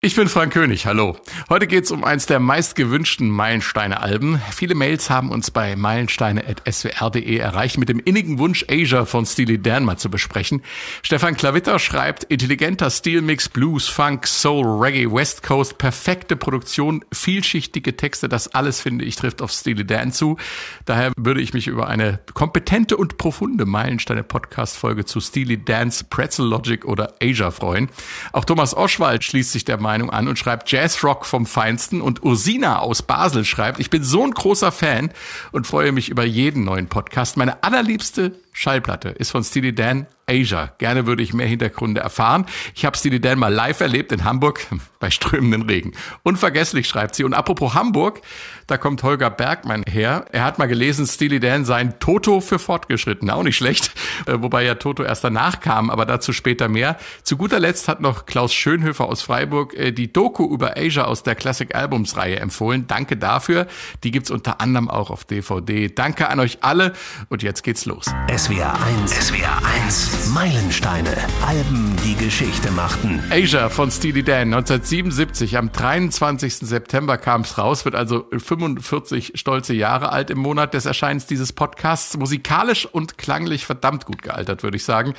Ich bin Frank König, hallo. Heute geht's um eins der meistgewünschten Meilensteine-Alben. Viele Mails haben uns bei meilensteine.swr.de erreicht mit dem innigen Wunsch, Asia von Steely Dan mal zu besprechen. Stefan Klavitter schreibt, intelligenter Stilmix, Blues, Funk, Soul, Reggae, West Coast, perfekte Produktion, vielschichtige Texte, das alles, finde ich, trifft auf Steely Dan zu. Daher würde ich mich über eine kompetente und profunde Meilensteine-Podcast-Folge zu Steely Dan's Pretzel Logic oder Asia freuen. Auch Thomas Oschwald schließt sich der Meinung an und schreibt Jazzrock vom Feinsten. Und Ursina aus Basel schreibt, ich bin so ein großer Fan und freue mich über jeden neuen Podcast. Meine allerliebste Schallplatte ist von Steely Dan Asia. Gerne würde ich mehr Hintergründe erfahren. Ich habe Steely Dan mal live erlebt in Hamburg bei strömenden Regen. Unvergesslich schreibt sie. Und apropos Hamburg, da kommt Holger Bergmann her. Er hat mal gelesen, Steely Dan sein Toto für Fortgeschrittene. Auch nicht schlecht. Äh, wobei ja Toto erst danach kam, aber dazu später mehr. Zu guter Letzt hat noch Klaus Schönhöfer aus Freiburg äh, die Doku über Asia aus der Classic Albums Reihe empfohlen. Danke dafür. Die gibt's unter anderem auch auf DVD. Danke an euch alle. Und jetzt geht's los. SWR 1. SWR 1. Meilensteine. Alben, die Geschichte machten. Asia von Steely Dan 1977. Am 23. September kam es raus, wird also 45 stolze Jahre alt im Monat des Erscheinens dieses Podcasts. Musikalisch und klanglich verdammt gut gealtert, würde ich sagen.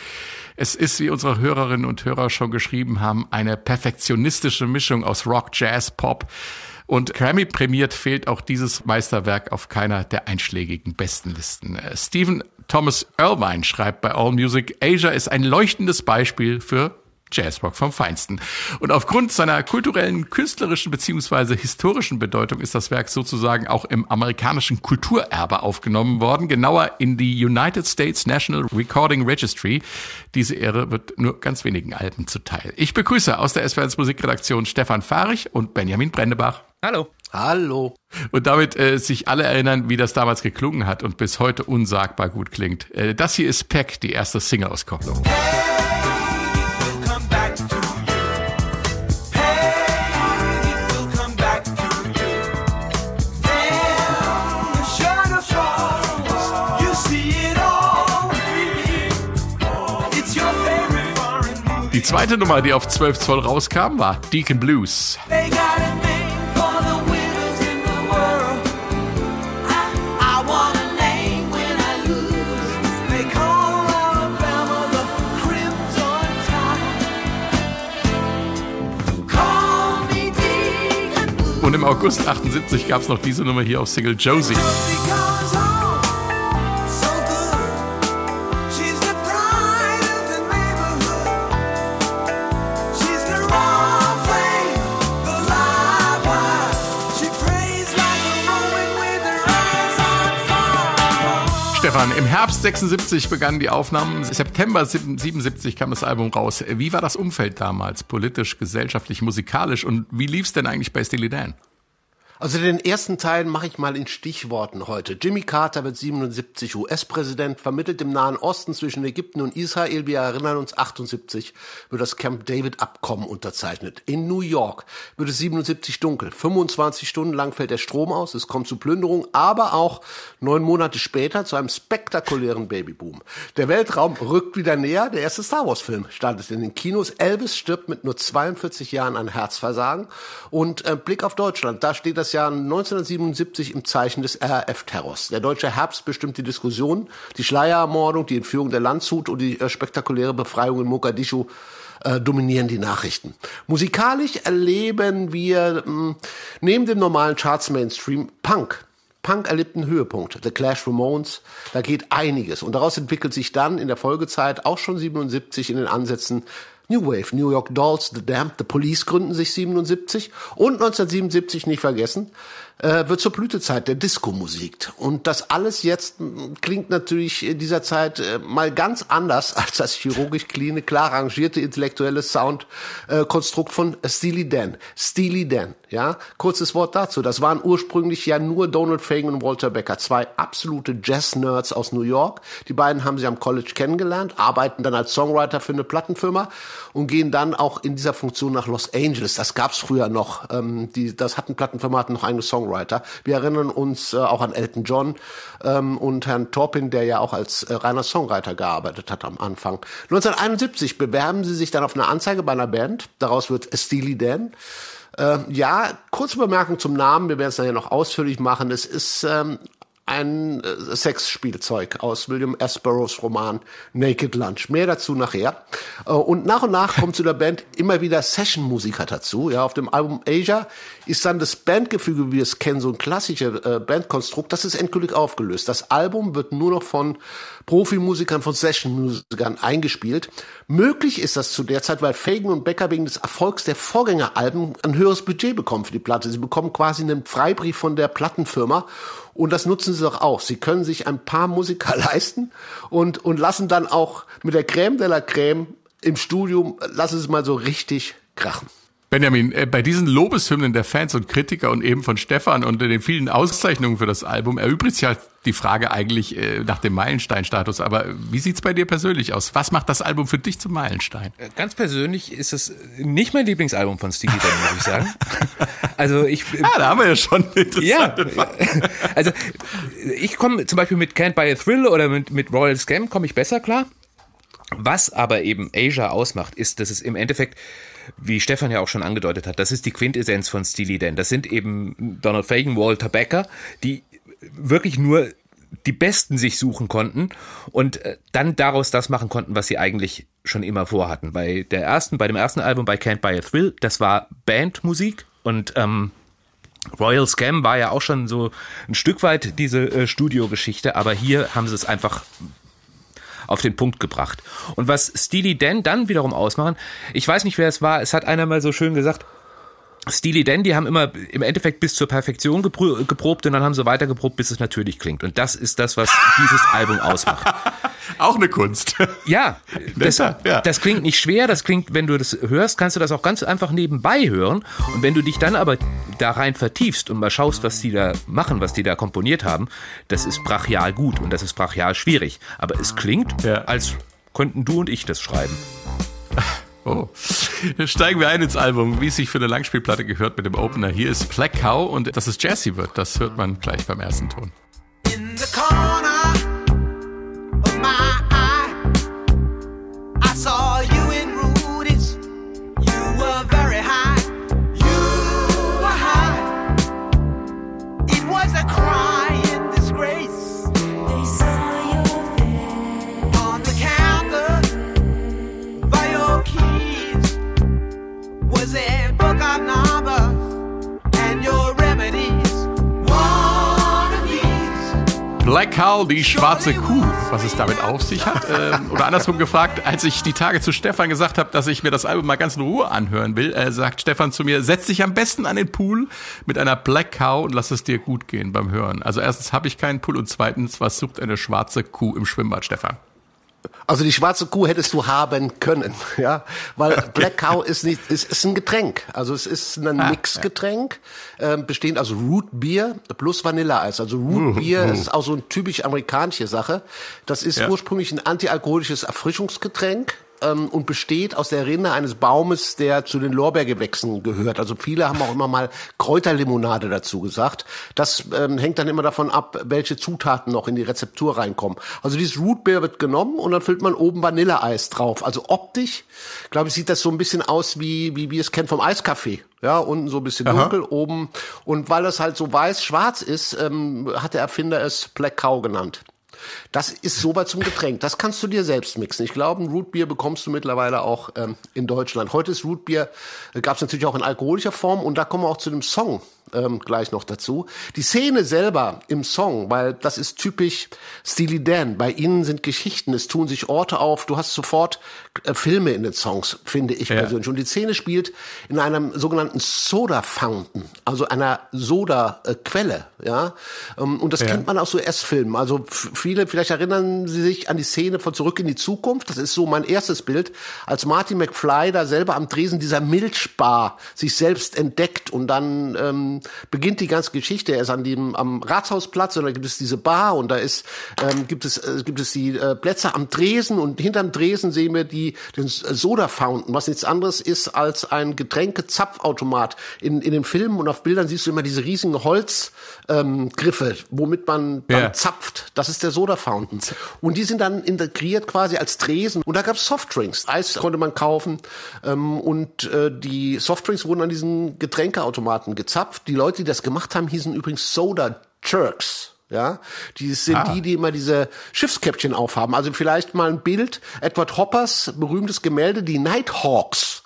Es ist, wie unsere Hörerinnen und Hörer schon geschrieben haben, eine perfektionistische Mischung aus Rock, Jazz, Pop. Und Grammy prämiert fehlt auch dieses Meisterwerk auf keiner der einschlägigen Bestenlisten. Äh, Stephen Thomas Irvine schreibt bei AllMusic, Asia ist ein leuchtendes Beispiel für Jazzrock vom Feinsten. Und aufgrund seiner kulturellen, künstlerischen beziehungsweise historischen Bedeutung ist das Werk sozusagen auch im amerikanischen Kulturerbe aufgenommen worden, genauer in die United States National Recording Registry. Diese Ehre wird nur ganz wenigen Alben zuteil. Ich begrüße aus der SWR Musikredaktion Stefan Fahrig und Benjamin Brendebach. Hallo. Hallo. Und damit äh, sich alle erinnern, wie das damals geklungen hat und bis heute unsagbar gut klingt. Äh, das hier ist Peck, die erste Single-Auskopplung. Die zweite Nummer, die auf 12 Zoll rauskam, war Deacon Blues. Und im August 78 gab es noch diese Nummer hier auf Single Josie. Herbst 76 begannen die Aufnahmen. September 77 kam das Album raus. Wie war das Umfeld damals? Politisch, gesellschaftlich, musikalisch? Und wie lief's denn eigentlich bei Steely Dan? Also den ersten Teil mache ich mal in Stichworten heute. Jimmy Carter wird 77 US-Präsident, vermittelt im Nahen Osten zwischen Ägypten und Israel. Wir erinnern uns, 78 wird das Camp David-Abkommen unterzeichnet. In New York wird es 77 dunkel. 25 Stunden lang fällt der Strom aus, es kommt zu Plünderung, aber auch neun Monate später zu einem spektakulären Babyboom. Der Weltraum rückt wieder näher. Der erste Star Wars-Film startet in den Kinos. Elvis stirbt mit nur 42 Jahren an Herzversagen. Und äh, Blick auf Deutschland, da steht das das Jahr 1977 im Zeichen des RAF-Terrors. Der deutsche Herbst bestimmt die Diskussion, die Schleierermordung, die Entführung der Landshut und die äh, spektakuläre Befreiung in Mogadischu äh, dominieren die Nachrichten. Musikalisch erleben wir mh, hm, neben dem normalen Charts-Mainstream Punk. Punk erlebt einen Höhepunkt. The Clash Ramones, da geht einiges. Und daraus entwickelt sich dann in der Folgezeit, auch schon 77 in den Ansätzen, New Wave, New York Dolls, The Damned, The Police gründen sich 77 und 1977 nicht vergessen, äh, wird zur Blütezeit der Disco-Musik. Und das alles jetzt klingt natürlich in dieser Zeit äh, mal ganz anders als das chirurgisch cleane, klar rangierte intellektuelle Soundkonstrukt äh, von Steely Dan. Steely Dan, ja. Kurzes Wort dazu. Das waren ursprünglich ja nur Donald Fagen und Walter Becker, zwei absolute Jazz-Nerds aus New York. Die beiden haben sie am College kennengelernt, arbeiten dann als Songwriter für eine Plattenfirma und gehen dann auch in dieser Funktion nach Los Angeles. Das gab's früher noch. Ähm, die, das hatten Plattenfirma hatten noch eigene Songwriter Singer-Songwriter. Wir erinnern uns äh, auch an Elton John ähm, und Herrn Torpin, der ja auch als äh, reiner Songwriter gearbeitet hat am Anfang. 1971 bewerben sie sich dann auf eine Anzeige bei einer Band. Daraus wird Steely Dan. Äh, ja, kurze Bemerkung zum Namen, wir werden es dann ja noch ausführlich machen. Es ist ähm, ein äh, Sexspielzeug aus William S. Burroughs Roman Naked Lunch. Mehr dazu nachher. Äh, und nach und nach kommt zu der Band immer wieder Session-Musiker dazu. Ja, auf dem Album Asia ist dann das Bandgefüge, wie wir es kennen, so ein klassischer äh, Bandkonstrukt, das ist endgültig aufgelöst. Das Album wird nur noch von Profimusikern, von Session-Musikern eingespielt. Möglich ist das zu der Zeit, weil Fagan und Becker wegen des Erfolgs der Vorgängeralben ein höheres Budget bekommen für die Platte. Sie bekommen quasi einen Freibrief von der Plattenfirma und das nutzen sie doch auch. Sie können sich ein paar Musiker leisten und, und lassen dann auch mit der Crème de la Crème im Studium, lassen sie es mal so richtig krachen. Benjamin, äh, bei diesen Lobeshymnen der Fans und Kritiker und eben von Stefan und den vielen Auszeichnungen für das Album erübrigt sich halt die Frage eigentlich äh, nach dem Meilenstein-Status. Aber wie sieht's bei dir persönlich aus? Was macht das Album für dich zum Meilenstein? Äh, ganz persönlich ist es nicht mein Lieblingsalbum von Stevie Dan, muss ich sagen. Also ich. Ah, da haben wir ja schon ja, Also ich komme zum Beispiel mit Can't Buy a Thrill oder mit, mit Royal Scam komme ich besser klar. Was aber eben Asia ausmacht, ist, dass es im Endeffekt wie Stefan ja auch schon angedeutet hat, das ist die Quintessenz von Steely Dan. Das sind eben Donald Fagan, Walter Becker, die wirklich nur die Besten sich suchen konnten und äh, dann daraus das machen konnten, was sie eigentlich schon immer vorhatten. Bei der ersten, bei dem ersten Album, bei Can't Buy a Thrill, das war Bandmusik und ähm, Royal Scam war ja auch schon so ein Stück weit diese äh, Studiogeschichte, aber hier haben sie es einfach auf den Punkt gebracht. Und was Steely Dan dann wiederum ausmachen, ich weiß nicht, wer es war, es hat einer mal so schön gesagt, Steely Dan, die haben immer im Endeffekt bis zur Perfektion geprobt und dann haben sie weiter geprobt, bis es natürlich klingt. Und das ist das, was dieses Album ausmacht. Auch eine Kunst. Ja das, ja. das klingt nicht schwer. Das klingt, wenn du das hörst, kannst du das auch ganz einfach nebenbei hören. Und wenn du dich dann aber da rein vertiefst und mal schaust, was die da machen, was die da komponiert haben, das ist brachial gut und das ist brachial schwierig. Aber es klingt, ja. als könnten du und ich das schreiben. Oh. Steigen wir ein ins Album, wie es sich für eine Langspielplatte gehört mit dem Opener. Hier ist Black Cow und dass es jazzy wird, das hört man gleich beim ersten Ton. In the corner Cow, die schwarze Kuh, was es damit auf sich hat. Ähm, oder andersrum gefragt, als ich die Tage zu Stefan gesagt habe, dass ich mir das Album mal ganz in Ruhe anhören will, äh, sagt Stefan zu mir, setz dich am besten an den Pool mit einer Black Cow und lass es dir gut gehen beim Hören. Also erstens habe ich keinen Pool und zweitens, was sucht eine schwarze Kuh im Schwimmbad, Stefan? Also die schwarze Kuh hättest du haben können, ja, weil Black Cow ist nicht, ist, ist ein Getränk. Also es ist ein ah, Mixgetränk, ja. äh, bestehend aus Root Beer plus Vanilleeis. Also Root Beer uh, uh. ist auch so eine typisch amerikanische Sache. Das ist ja. ursprünglich ein antialkoholisches Erfrischungsgetränk ähm, und besteht aus der Rinde eines Baumes, der zu den Lorbeergewächsen gehört. Also viele haben auch immer mal Kräuterlimonade dazu gesagt. Das ähm, hängt dann immer davon ab, welche Zutaten noch in die Rezeptur reinkommen. Also dieses Rootbeer wird genommen und dann füllt man oben Vanilleeis drauf. Also optisch, glaube ich, sieht das so ein bisschen aus wie, wie wir es kennen vom Eiskaffee. Ja, unten so ein bisschen dunkel, Aha. oben. Und weil das halt so weiß-schwarz ist, ähm, hat der Erfinder es Black Cow genannt. Das ist so weit zum Getränk. Das kannst du dir selbst mixen. Ich glaube, ein Rootbier bekommst du mittlerweile auch ähm, in Deutschland. Heute ist Rootbier, äh, gab es natürlich auch in alkoholischer Form und da kommen wir auch zu dem Song ähm, gleich noch dazu. Die Szene selber im Song, weil das ist typisch Steely Dan. Bei ihnen sind Geschichten, es tun sich Orte auf. Du hast sofort äh, Filme in den Songs, finde ich ja. persönlich. Und die Szene spielt in einem sogenannten Soda Fountain, also einer Soda-Quelle. Ja, ähm, und das ja. kennt man aus so S-Filmen. Also viele, vielleicht erinnern Sie sich an die Szene von Zurück in die Zukunft. Das ist so mein erstes Bild, als Marty McFly da selber am Dresen dieser Milchbar sich selbst entdeckt und dann ähm, ähm, beginnt die ganze Geschichte. Er ist an dem am Ratshausplatz und da gibt es diese Bar und da ist ähm, gibt es äh, gibt es die äh, Plätze am Dresen und hinterm Dresen sehen wir die den Soda Fountain, was nichts anderes ist als ein Getränkezapfautomat. In in den Filmen und auf Bildern siehst du immer diese riesigen Holzgriffe, ähm, Griffe, womit man dann Ja. zapft. Das ist der Soda Fountain. Und die sind dann integriert quasi als Tresen. Und da gab es Softdrinks. Eis konnte man kaufen. Ähm, und äh, die Softdrinks wurden an diesen Getränkeautomaten gezapft. Die Leute, die das gemacht haben, hießen übrigens Soda Jerks. Ja, die sind Ah. die, die immer diese Schiffskäppchen aufhaben. Also vielleicht mal ein Bild, Edward Hoppers berühmtes Gemälde, die Nighthawks.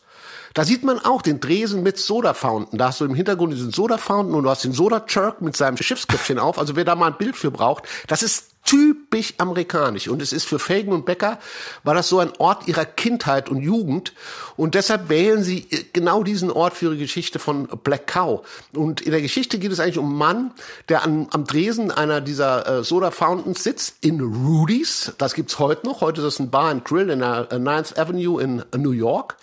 Da sieht man auch den Dresen mit Soda Fountain. Da hast du im Hintergrund diesen Soda Fountain und du hast den Soda Jerk mit seinem Schiffsköpfchen auf. Also wer da mal ein Bild für braucht, das ist typisch amerikanisch. Und es ist für Fagan und Becker, war das so ein Ort ihrer Kindheit und Jugend. Und deshalb wählen sie genau diesen Ort für ihre Geschichte von Black Cow. Und in der Geschichte geht es eigentlich um einen Mann, der an, am Dresen einer dieser äh, Soda Fountains sitzt, in Rudy's. Das gibt's heute noch. Heute ist das ein Bar and Grill in der äh, 9th Avenue in äh, New York.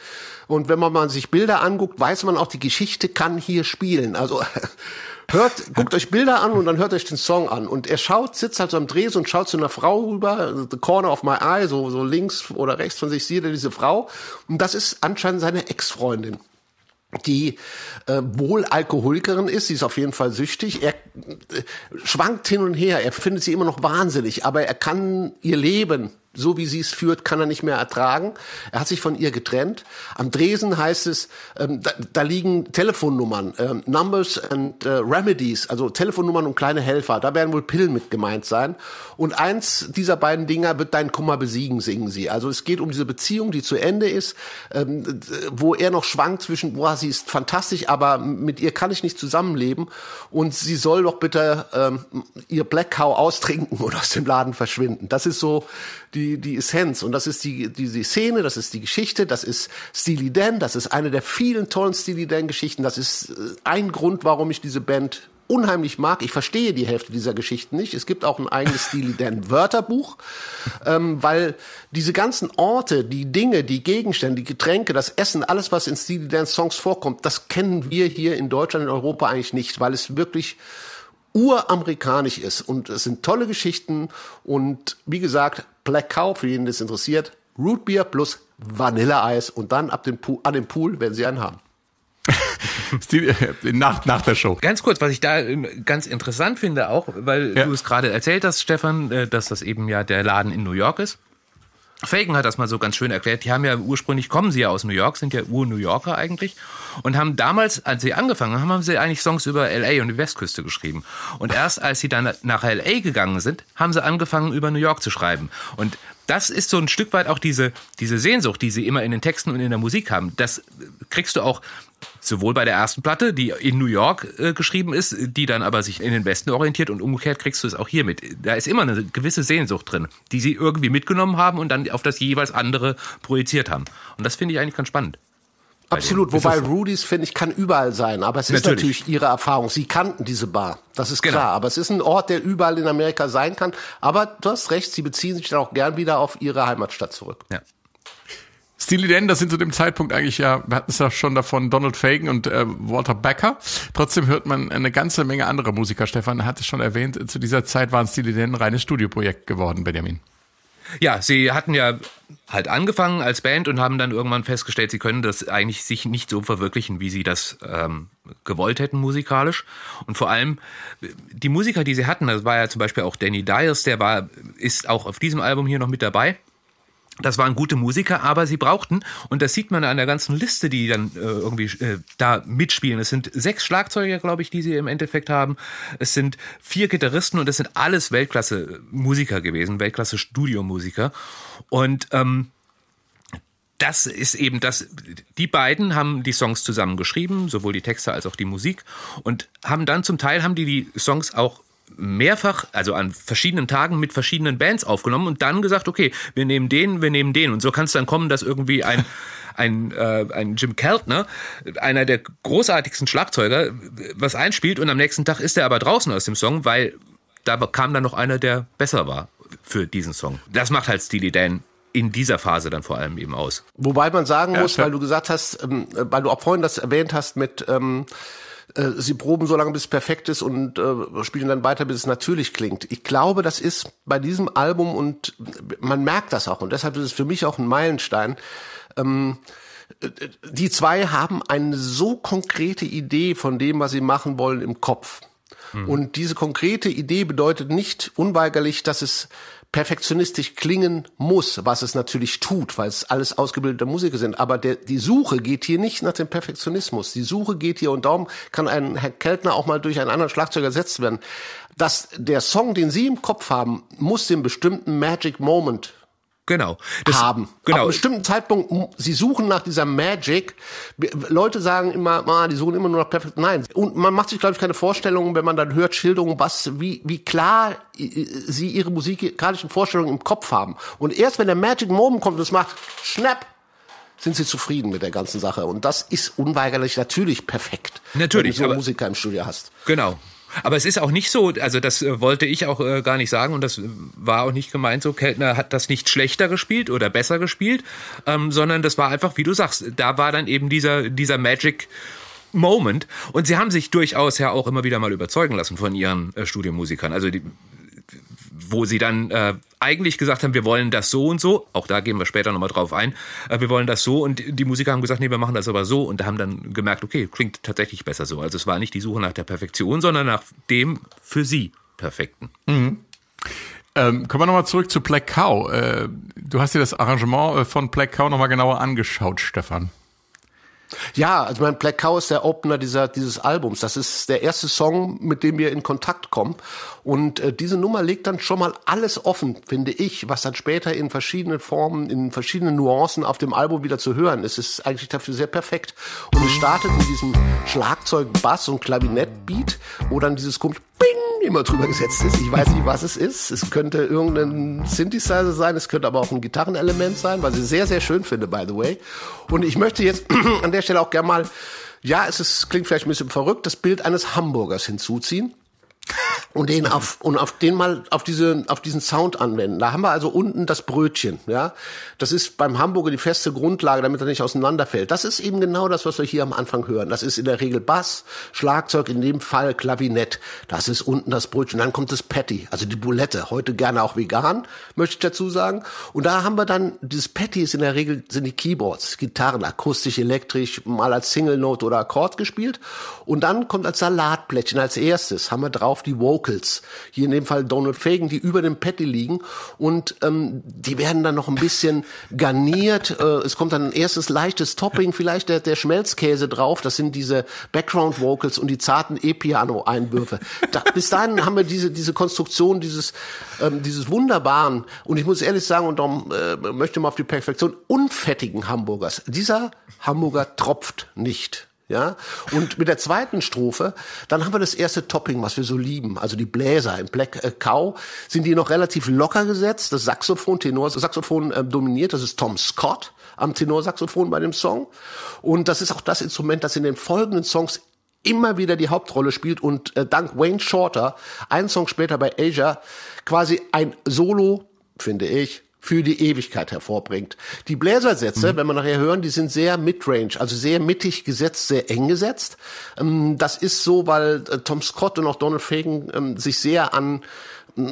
Und wenn man sich Bilder anguckt, weiß man auch, die Geschichte kann hier spielen. Also hört, guckt euch Bilder an und dann hört euch den Song an. Und er schaut, sitzt halt so am Dreh und schaut zu einer Frau rüber, the corner of my eye, so, so links oder rechts von sich sieht er diese Frau. Und das ist anscheinend seine Ex-Freundin die äh, wohl Alkoholikerin ist, sie ist auf jeden Fall süchtig. Er äh, schwankt hin und her, er findet sie immer noch wahnsinnig, aber er kann ihr Leben, so wie sie es führt, kann er nicht mehr ertragen. Er hat sich von ihr getrennt. Am Dresen heißt es, ähm, da, da liegen Telefonnummern, ähm, Numbers and äh, Remedies, also Telefonnummern und kleine Helfer. Da werden wohl Pillen mit gemeint sein. Und eins dieser beiden Dinger wird deinen Kummer besiegen, singen sie. Also es geht um diese Beziehung, die zu Ende ist, ähm, wo er noch schwankt zwischen, boah, sie ist fantastisch, aber mit ihr kann ich nicht zusammenleben und sie soll doch bitte ähm, ihr Black Cow austrinken und aus dem Laden verschwinden. Das ist so die, die Essenz und das ist die, die, die Szene, das ist die Geschichte, das ist Steely Dan, das ist eine der vielen tollen Steely Dan Geschichten, das ist äh, ein Grund, warum ich diese Band unheimlich mag. Ich verstehe die Hälfte dieser Geschichten nicht. Es gibt auch ein eigenes Steely Dan Wörterbuch, ähm, weil diese ganzen Orte, die Dinge, die Gegenstände, die Getränke, das Essen, alles, was in Steely Dan Songs vorkommt, das kennen wir hier in Deutschland, in Europa eigentlich nicht, weil es wirklich uramerikanisch ist. Und es sind tolle Geschichten. Und wie gesagt, Black Cow, für jeden, das interessiert, Root Beer plus Vanilleeis und dann ab dem Pool, an dem Pool werden sie einen haben. Äh, nach, nach der Show. Ganz kurz, was ich da äh, ganz interessant finde auch, weil Ja. du es gerade erzählt hast, Stefan, äh, dass das eben ja der Laden in New York ist. Fagan hat das mal so ganz schön erklärt. Die haben ja ursprünglich, kommen sie ja aus New York, sind ja Ur-New Yorker eigentlich. Und haben damals, als sie angefangen haben, haben sie eigentlich Songs über L.A. und die Westküste geschrieben. Und erst als sie dann nach L.A. gegangen sind, haben sie angefangen, über New York zu schreiben. Und das ist so ein Stück weit auch diese, diese Sehnsucht, die sie immer in den Texten und in der Musik haben. Das kriegst du auch sowohl bei der ersten Platte, die in New York äh, geschrieben ist, die dann aber sich in den Westen orientiert und umgekehrt kriegst du es auch hier mit. Da ist immer eine gewisse Sehnsucht drin, die sie irgendwie mitgenommen haben und dann auf das jeweils andere projiziert haben. Und das finde ich eigentlich ganz spannend. Absolut, wobei Rudy's, finde ich, kann überall sein. Aber es ist Natürlich. natürlich ihre Erfahrung. Sie kannten diese Bar. Das ist Genau. klar. Aber es ist ein Ort, der überall in Amerika sein kann. Aber du hast recht, sie beziehen sich dann auch gern wieder auf ihre Heimatstadt zurück. Ja. Steely Dan, das sind zu dem Zeitpunkt eigentlich ja, wir hatten es ja schon davon, Donald Fagen und äh, Walter Becker. Trotzdem hört man eine ganze Menge anderer Musiker. Stefan hat es schon erwähnt, zu dieser Zeit waren Steely Dan ein reines Studioprojekt geworden, Benjamin. Ja, sie hatten ja halt angefangen als Band und haben dann irgendwann festgestellt, sie können das eigentlich sich nicht so verwirklichen, wie sie das ähm, gewollt hätten musikalisch. Und vor allem die Musiker, die sie hatten, das war ja zum Beispiel auch Danny Dyers, der war, ist auch auf diesem Album hier noch mit dabei. Das waren gute Musiker, aber sie brauchten, und das sieht man an der ganzen Liste, die dann äh, irgendwie äh, da mitspielen. Es sind sechs Schlagzeuger, glaube ich, die sie im Endeffekt haben. Es sind vier Gitarristen und es sind alles Weltklasse-Musiker gewesen, Weltklasse-Studiomusiker. Und ähm, das ist eben das, die beiden haben die Songs zusammen geschrieben, sowohl die Texte als auch die Musik und haben dann zum Teil haben die die Songs auch mehrfach, also an verschiedenen Tagen mit verschiedenen Bands aufgenommen und dann gesagt, okay, wir nehmen den, wir nehmen den und so kann es dann kommen, dass irgendwie ein ein, äh, ein Jim Keltner, einer der großartigsten Schlagzeuger, was einspielt und am nächsten Tag ist er aber draußen aus dem Song, weil da kam dann noch einer, der besser war für diesen Song. Das macht halt Steely Dan in dieser Phase dann vor allem eben aus. Wobei man sagen muss, klar. weil du gesagt hast, ähm, weil du auch vorhin das erwähnt hast mit ähm, äh, sie proben so lange, bis es perfekt ist und äh, spielen dann weiter, bis es natürlich klingt. Ich glaube, das ist bei diesem Album und man merkt das auch und deshalb ist es für mich auch ein Meilenstein. Ähm, die zwei haben eine so konkrete Idee von dem, was sie machen wollen, im Kopf. Mhm. Und diese konkrete Idee bedeutet nicht unweigerlich, dass es perfektionistisch klingen muss, was es natürlich tut, weil es alles ausgebildete Musiker sind. Aber der, die Suche geht hier nicht nach dem Perfektionismus. Die Suche geht hier und darum kann ein Herr Keltner auch mal durch einen anderen Schlagzeug ersetzt werden. Dass der Song, den Sie im Kopf haben, muss den bestimmten Magic Moment Genau. Das, haben. Genau. Ab einem bestimmten Zeitpunkt, sie suchen nach dieser Magic. Leute sagen immer, ah, die suchen immer nur nach perfekt. Nein. Und man macht sich, glaube ich, keine Vorstellungen, wenn man dann hört Schilderungen, was, wie, wie klar sie ihre musikalischen Vorstellungen im Kopf haben. Und erst wenn der Magic Moment kommt und es macht Schnapp, sind sie zufrieden mit der ganzen Sache. Und das ist unweigerlich natürlich perfekt. Natürlich. Wenn du so Musiker im Studio hast. Genau. Aber es ist auch nicht so, also das äh, wollte ich auch äh, gar nicht sagen und das war auch nicht gemeint so, Keltner hat das nicht schlechter gespielt oder besser gespielt, ähm, sondern das war einfach, wie du sagst, da war dann eben dieser, dieser Magic Moment. Und sie haben sich durchaus ja auch immer wieder mal überzeugen lassen von ihren äh, Studiomusikern. Also die, wo sie dann äh, eigentlich gesagt haben, wir wollen das so und so, auch da gehen wir später nochmal drauf ein, äh, wir wollen das so und die Musiker haben gesagt, nee, wir machen das aber so und haben dann gemerkt, okay, klingt tatsächlich besser so. Also es war nicht die Suche nach der Perfektion, sondern nach dem für sie Perfekten. Mhm. Ähm, kommen wir nochmal zurück zu Black Cow. Äh, du hast dir das Arrangement äh, von Black Cow nochmal genauer angeschaut, Stefan. Ja, also mein Black Cow ist der Opener dieser, dieses Albums. Das ist der erste Song, mit dem wir in Kontakt kommen. Und äh, diese Nummer legt dann schon mal alles offen, finde ich, was dann später in verschiedenen Formen, in verschiedenen Nuancen auf dem Album wieder zu hören ist. Es ist eigentlich dafür sehr perfekt. Und es startet mit diesem Schlagzeug, Bass und Klavinett-Beat, wo dann dieses kommt, Bing, immer drüber gesetzt ist. Ich weiß nicht, was es ist. Es könnte irgendein Synthesizer sein, es könnte aber auch ein Gitarrenelement sein, was ich sehr, sehr schön finde, by the way. Und ich möchte jetzt an der Stelle auch gerne mal, ja, es ist, klingt vielleicht ein bisschen verrückt, das Bild eines Hamburgers hinzuziehen und den auf und auf den mal auf diese auf diesen Sound anwenden. Da haben wir also unten das Brötchen, ja. Das ist beim Hamburger die feste Grundlage, damit er nicht auseinanderfällt. Das ist eben genau das, was wir hier am Anfang hören. Das ist in der Regel Bass, Schlagzeug, in dem Fall Klavinett. Das ist unten das Brötchen. Dann kommt das Patty, also die Boulette. Heute gerne auch vegan, möchte ich dazu sagen. Und da haben wir dann dieses Patty ist in der Regel sind die Keyboards, Gitarren, akustisch, elektrisch, mal als Single Note oder Akkord gespielt. Und dann kommt als Salatblättchen als erstes haben wir drauf die Vocal Vocals. Hier in dem Fall Donald Fagan, die über dem Patty liegen und ähm, die werden dann noch ein bisschen garniert. Äh, es kommt dann ein erstes leichtes Topping, vielleicht der, der Schmelzkäse drauf. Das sind diese Background Vocals und die zarten E-Piano-Einwürfe. Da, bis dahin haben wir diese diese Konstruktion dieses ähm, dieses wunderbaren und ich muss ehrlich sagen und darum äh, möchte mal auf die Perfektion unfettigen Hamburgers. Dieser Hamburger tropft nicht. Ja, und mit der zweiten Strophe, dann haben wir das erste Topping, was wir so lieben. Also die Bläser im Black äh, Cow sind die noch relativ locker gesetzt. Das Saxophon, Tenorsaxophon äh, dominiert. Das ist Tom Scott am Tenorsaxophon bei dem Song. Und das ist auch das Instrument, das in den folgenden Songs immer wieder die Hauptrolle spielt und äh, dank Wayne Shorter, einen Song später bei Asia, quasi ein Solo, finde ich, für die Ewigkeit hervorbringt. Die Bläsersätze, mhm. wenn wir nachher hören, die sind sehr midrange, also sehr mittig gesetzt, sehr eng gesetzt. Ähm, das ist so, weil äh, Tom Scott und auch Donald Fagan ähm, sich sehr an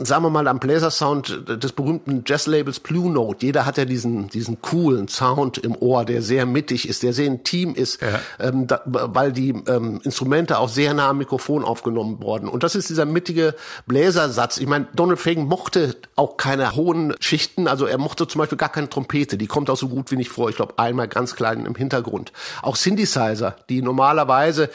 sagen wir mal, am Bläsersound des berühmten Jazz-Labels Blue Note. Jeder hat ja diesen, diesen coolen Sound im Ohr, der sehr mittig ist, der sehr intim ist, ja. ähm, da, weil die ähm, Instrumente auch sehr nah am Mikrofon aufgenommen wurden. Und das ist dieser mittige Bläsersatz. Ich meine, Donald Fagen mochte auch keine hohen Schichten, also er mochte zum Beispiel gar keine Trompete, die kommt auch so gut wie nicht vor. Ich glaube, einmal ganz klein im Hintergrund. Auch Synthesizer, die normalerweise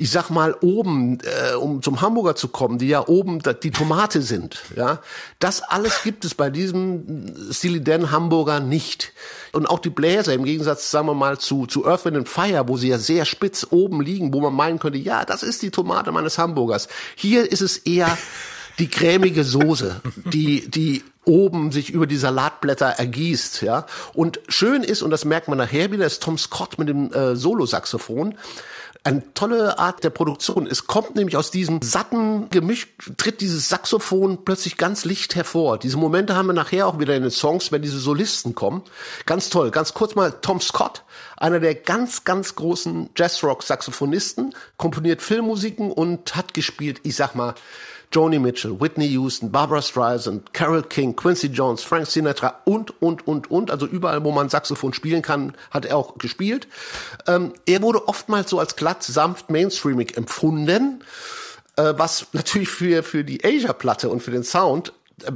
ich sag mal, oben, äh, um zum Hamburger zu kommen, die ja oben die Tomate sind, ja, das alles gibt es bei diesem Steely Dan Hamburger nicht. Und auch die Bläser, im Gegensatz, sagen wir mal, zu, zu Earth, Wind Fire, wo sie ja sehr spitz oben liegen, wo man meinen könnte, ja, das ist die Tomate meines Hamburgers. Hier ist es eher die cremige Soße, die, die oben sich über die Salatblätter ergießt, ja. Und schön ist, und das merkt man nachher wieder, ist Tom Scott mit dem äh, Solo-Saxophon eine tolle Art der Produktion. Es kommt nämlich aus diesem satten Gemisch, tritt dieses Saxophon plötzlich ganz licht hervor. Diese Momente haben wir nachher auch wieder in den Songs, wenn diese Solisten kommen. Ganz toll. Ganz kurz mal Tom Scott, einer der ganz, ganz großen Jazzrock-Saxophonisten, komponiert Filmmusiken und hat gespielt, ich sag mal, Joni Mitchell, Whitney Houston, Barbara Streisand, Carole King, Quincy Jones, Frank Sinatra und, und, und, und. Also überall, wo man Saxophon spielen kann, hat er auch gespielt. Ähm, er wurde oftmals so als glatt, sanft, mainstreamig empfunden, äh, was natürlich für, für die Asia-Platte und für den Sound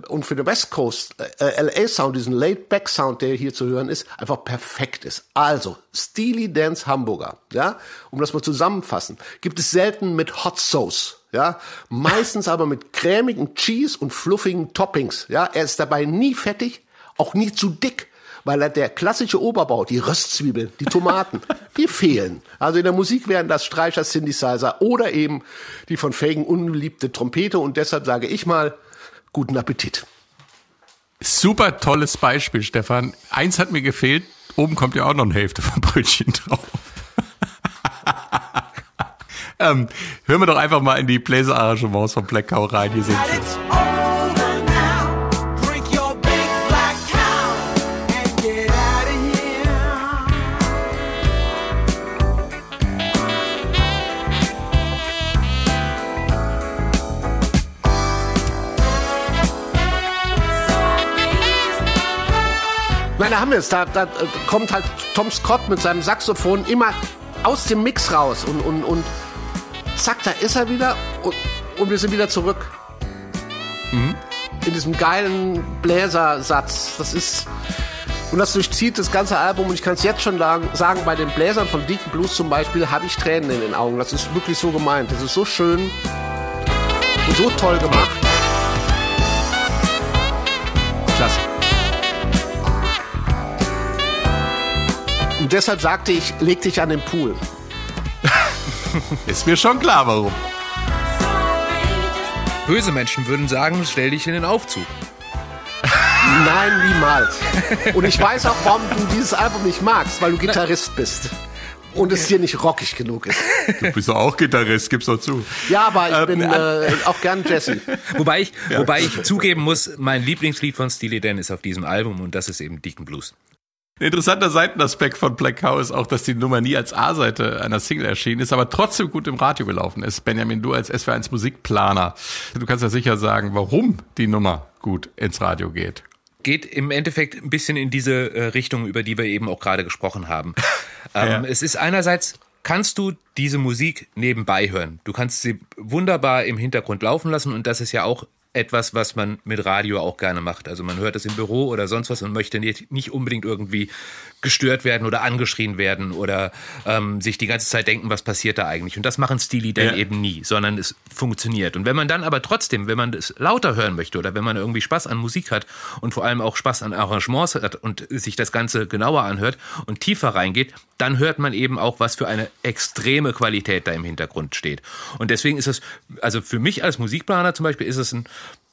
und für den West Coast äh, LA Sound, diesen Laid Back Sound, der hier zu hören ist, einfach perfekt ist. Also, Steely Dance Hamburger, ja, um das mal zusammenfassen, gibt es selten mit Hot Sauce ja, meistens aber mit cremigen Cheese und fluffigen Toppings, ja, er ist dabei nie fettig, auch nie zu dick, weil er der klassische Oberbau, die Röstzwiebeln, die Tomaten, die fehlen. Also in der Musik wären das Streicher, Synthesizer oder eben die von Fagan unbeliebte Trompete und deshalb sage ich mal, guten Appetit. Super tolles Beispiel, Stefan. Eins hat mir gefehlt, oben kommt ja auch noch eine Hälfte vom Brötchen drauf. Ähm, hören wir doch einfach mal in die Bläser-Arrangements von Black Cow rein. Hier sind sie. Meine, da haben wir es. Da, da kommt halt Tom Scott mit seinem Saxophon immer aus dem Mix raus und, und, und zack, da ist er wieder und, und wir sind wieder zurück. Mhm. In diesem geilen Bläsersatz. Das ist. Und das durchzieht das ganze Album und ich kann es jetzt schon sagen, bei den Bläsern von Deacon Blues zum Beispiel habe ich Tränen in den Augen. Das ist wirklich so gemeint. Das ist so schön und so toll gemacht. Deshalb sagte ich, leg dich an den Pool. Ist mir schon klar, warum. Böse Menschen würden sagen, stell dich in den Aufzug. Nein, niemals. Und ich weiß auch, warum du dieses Album nicht magst, weil du Gitarrist bist. Und es dir nicht rockig genug ist. Du bist doch auch Gitarrist, gib's doch zu. Ja, aber ich ähm, bin äh, auch gern Jesse. Wobei ich, ja. wobei ich zugeben muss, mein Lieblingslied von Steely Dan ist auf diesem Album und das ist eben Deacon Blues. Ein interessanter Seitenaspekt von Black Cow ist auch, dass die Nummer nie als A-Seite einer Single erschienen ist, aber trotzdem gut im Radio gelaufen ist. Benjamin, du als SW1 Musikplaner, du kannst ja sicher sagen, warum die Nummer gut ins Radio geht. Geht im Endeffekt ein bisschen in diese äh, Richtung, über die wir eben auch gerade gesprochen haben. ähm, ja. Es ist einerseits kannst du diese Musik nebenbei hören. Du kannst sie wunderbar im Hintergrund laufen lassen und das ist ja auch etwas, was man mit Radio auch gerne macht. Also man hört es im Büro oder sonst was und möchte nicht, nicht unbedingt irgendwie gestört werden oder angeschrien werden oder ähm, sich die ganze Zeit denken, was passiert da eigentlich. Und das machen Stili dann ja. eben nie, sondern es funktioniert. Und wenn man dann aber trotzdem, wenn man das lauter hören möchte oder wenn man irgendwie Spaß an Musik hat und vor allem auch Spaß an Arrangements hat und sich das Ganze genauer anhört und tiefer reingeht, dann hört man eben auch, was für eine extreme Qualität da im Hintergrund steht. Und deswegen ist es, also für mich als Musikplaner zum Beispiel, ist es ein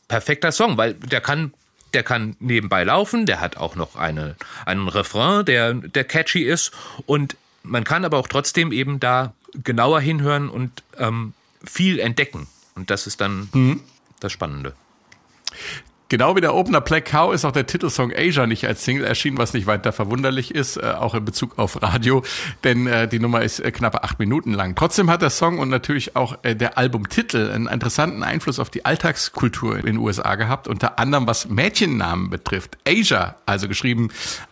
perfekter Song, weil der kann der kann nebenbei laufen, der hat auch noch eine, einen Refrain, der, der catchy ist und man kann aber auch trotzdem eben da genauer hinhören und ähm, viel entdecken. Und das ist dann mhm. das Spannende. Genau wie der Opener Black Cow ist auch der Titelsong Asia nicht als Single erschienen, was nicht weiter verwunderlich ist, äh, auch in Bezug auf Radio, denn äh, die Nummer ist äh, knappe acht Minuten lang. Trotzdem hat der Song und natürlich auch der Albumtitel einen interessanten Einfluss auf die Alltagskultur in den USA gehabt, unter anderem was Mädchennamen betrifft. Asia, also geschrieben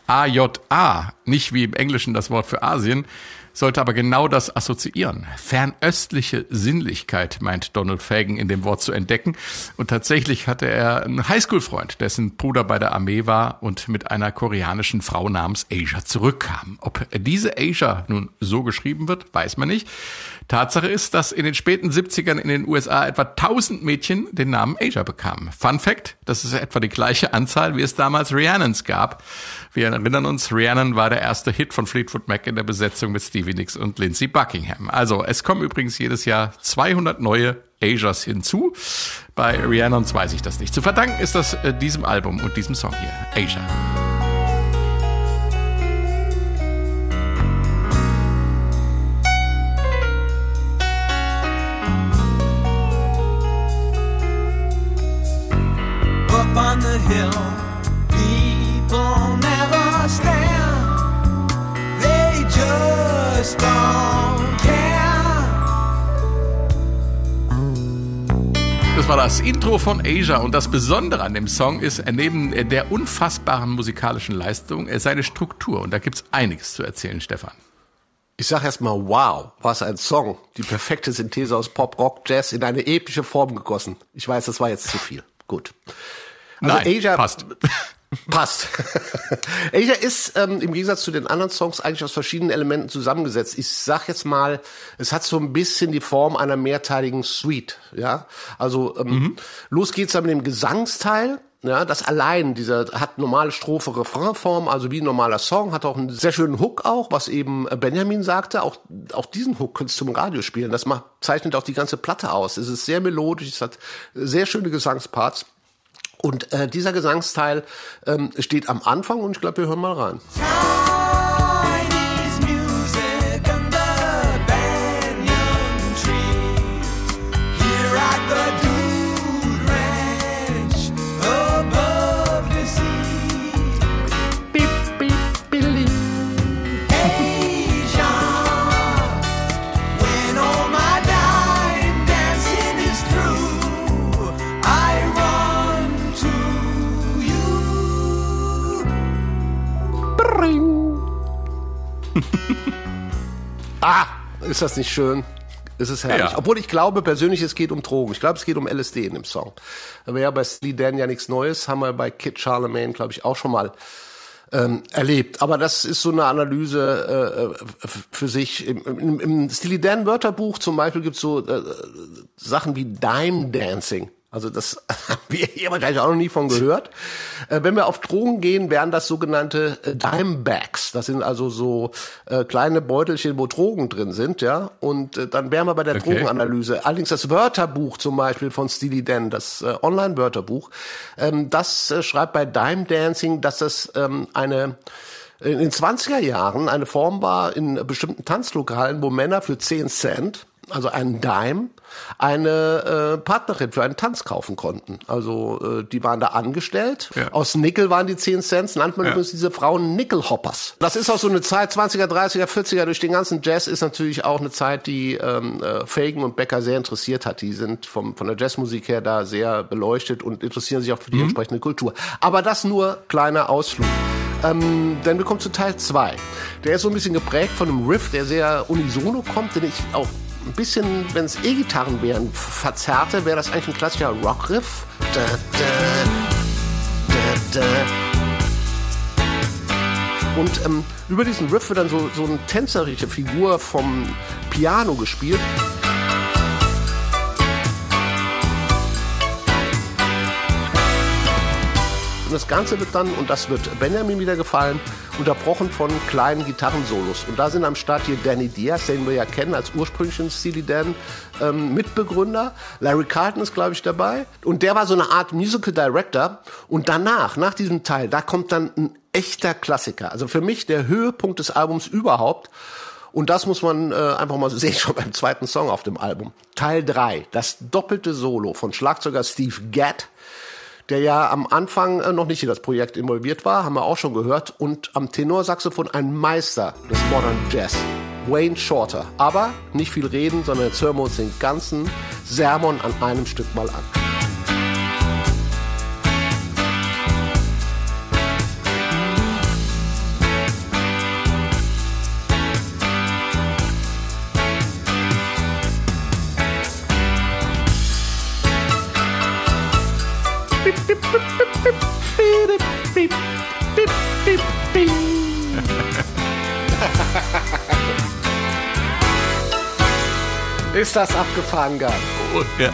A-J-A, nicht wie im Englischen das Wort für Asien, sollte aber genau das assoziieren. Fernöstliche Sinnlichkeit, meint Donald Fagan in dem Wort zu entdecken. Und tatsächlich hatte er einen Highschool-Freund, dessen Bruder bei der Armee war und mit einer koreanischen Frau namens Asia zurückkam. Ob diese Asia nun so geschrieben wird, weiß man nicht. Tatsache ist, dass in den späten 70ern in den USA etwa 1000 Mädchen den Namen Asia bekamen. Fun Fact, das ist etwa die gleiche Anzahl, wie es damals Rhiannons gab. Wir erinnern uns, Rhiannon war der erste Hit von Fleetwood Mac in der Besetzung mit Stevie Nicks und Lindsey Buckingham. Also, es kommen übrigens jedes Jahr 200 neue Asias hinzu. Bei Rhiannons weiß ich das nicht. Zu verdanken ist das äh, diesem Album und diesem Song hier, Asia. war das Intro von Asia und das Besondere an dem Song ist äh, neben äh, der unfassbaren musikalischen Leistung äh, seine Struktur und da gibt es einiges zu erzählen, Stefan. Ich sag erstmal wow, was ein Song, die perfekte Synthese aus Pop, Rock, Jazz in eine epische Form gegossen. Ich weiß, das war jetzt zu viel. Gut. Also Nein, Asia passt. Passt. Asia ist ähm, im Gegensatz zu den anderen Songs eigentlich aus verschiedenen Elementen zusammengesetzt. Ich sag jetzt mal, es hat so ein bisschen die Form einer mehrteiligen Suite. Ja, also ähm, mhm. los geht's dann mit dem Gesangsteil. Ja, das allein, dieser hat normale Strophe, Refrainform, also wie ein normaler Song, hat auch einen sehr schönen Hook auch, was eben Benjamin sagte. Auch, auch diesen Hook könntest du im Radio spielen. Das macht, zeichnet auch die ganze Platte aus. Es ist sehr melodisch, es hat sehr schöne Gesangsparts. Und äh, dieser Gesangsteil ähm, steht am Anfang und ich glaube, wir hören mal rein. Ah, ist das nicht schön? Es ist herrlich. Ja. Obwohl ich glaube persönlich, es geht um Drogen. Ich glaube, es geht um LSD in dem Song. Aber ja, bei Steely Dan ja nichts Neues. Haben wir bei Kid Charlemagne, glaube ich, auch schon mal ähm, erlebt. Aber das ist so eine Analyse äh, für sich. Im, im, im Steely Dan Wörterbuch zum Beispiel gibt es so äh, Sachen wie Dime Dancing. Also das haben wir hier wahrscheinlich auch noch nie von gehört. Äh, wenn wir auf Drogen gehen, wären das sogenannte äh, Dimebags. Das sind also so äh, kleine Beutelchen, wo Drogen drin sind, ja. Und äh, dann wären wir bei der okay. Drogenanalyse. Allerdings das Wörterbuch zum Beispiel von Steely Dan, das äh, Online-Wörterbuch, ähm, das äh, schreibt bei Dime Dancing, dass das ähm, eine in den 20er Jahren eine Form war in bestimmten Tanzlokalen, wo Männer für 10 Cent also einen Dime, eine äh, Partnerin für einen Tanz kaufen konnten. Also äh, die waren da angestellt. Ja. Aus Nickel waren die 10 Cent, nannte man ja. übrigens diese Frauen Nickelhoppers. Das ist auch so eine Zeit, 20er, 30er, 40er, durch den ganzen Jazz ist natürlich auch eine Zeit, die ähm, äh, Fagan und Becker sehr interessiert hat. Die sind vom, von der Jazzmusik her da sehr beleuchtet und interessieren sich auch für die mhm. entsprechende Kultur. Aber das nur kleiner Ausflug. Ähm, denn wir kommen zu Teil 2. Der ist so ein bisschen geprägt von einem Riff, der sehr unisono kommt, den ich auch ein bisschen, wenn es E-Gitarren wären, verzerrte, wäre das eigentlich ein klassischer Rockriff. Da, da, da, Und ähm, über diesen Riff wird dann so, so eine tänzerische Figur vom Piano gespielt. Und das Ganze wird dann, und das wird Benjamin wieder gefallen, unterbrochen von kleinen Gitarrensolos. Und da sind am Start hier Danny Diaz, den wir ja kennen als ursprünglichen Steely Dan ähm, Mitbegründer. Larry Carlton ist, glaube ich, dabei. Und der war so eine Art Musical Director. Und danach, nach diesem Teil, da kommt dann ein echter Klassiker. Also für mich der Höhepunkt des Albums überhaupt. Und das muss man äh, einfach mal sehen, schon beim zweiten Song auf dem Album. Teil 3, das doppelte Solo von Schlagzeuger Steve Gadd der ja am Anfang äh, noch nicht in das Projekt involviert war, haben wir auch schon gehört, und am Tenorsaxophon ein Meister des Modern Jazz, Wayne Shorter. Aber nicht viel reden, sondern jetzt hören wir uns den ganzen Sermon an einem Stück mal an. Ist das abgefahren geil? Oh, ja.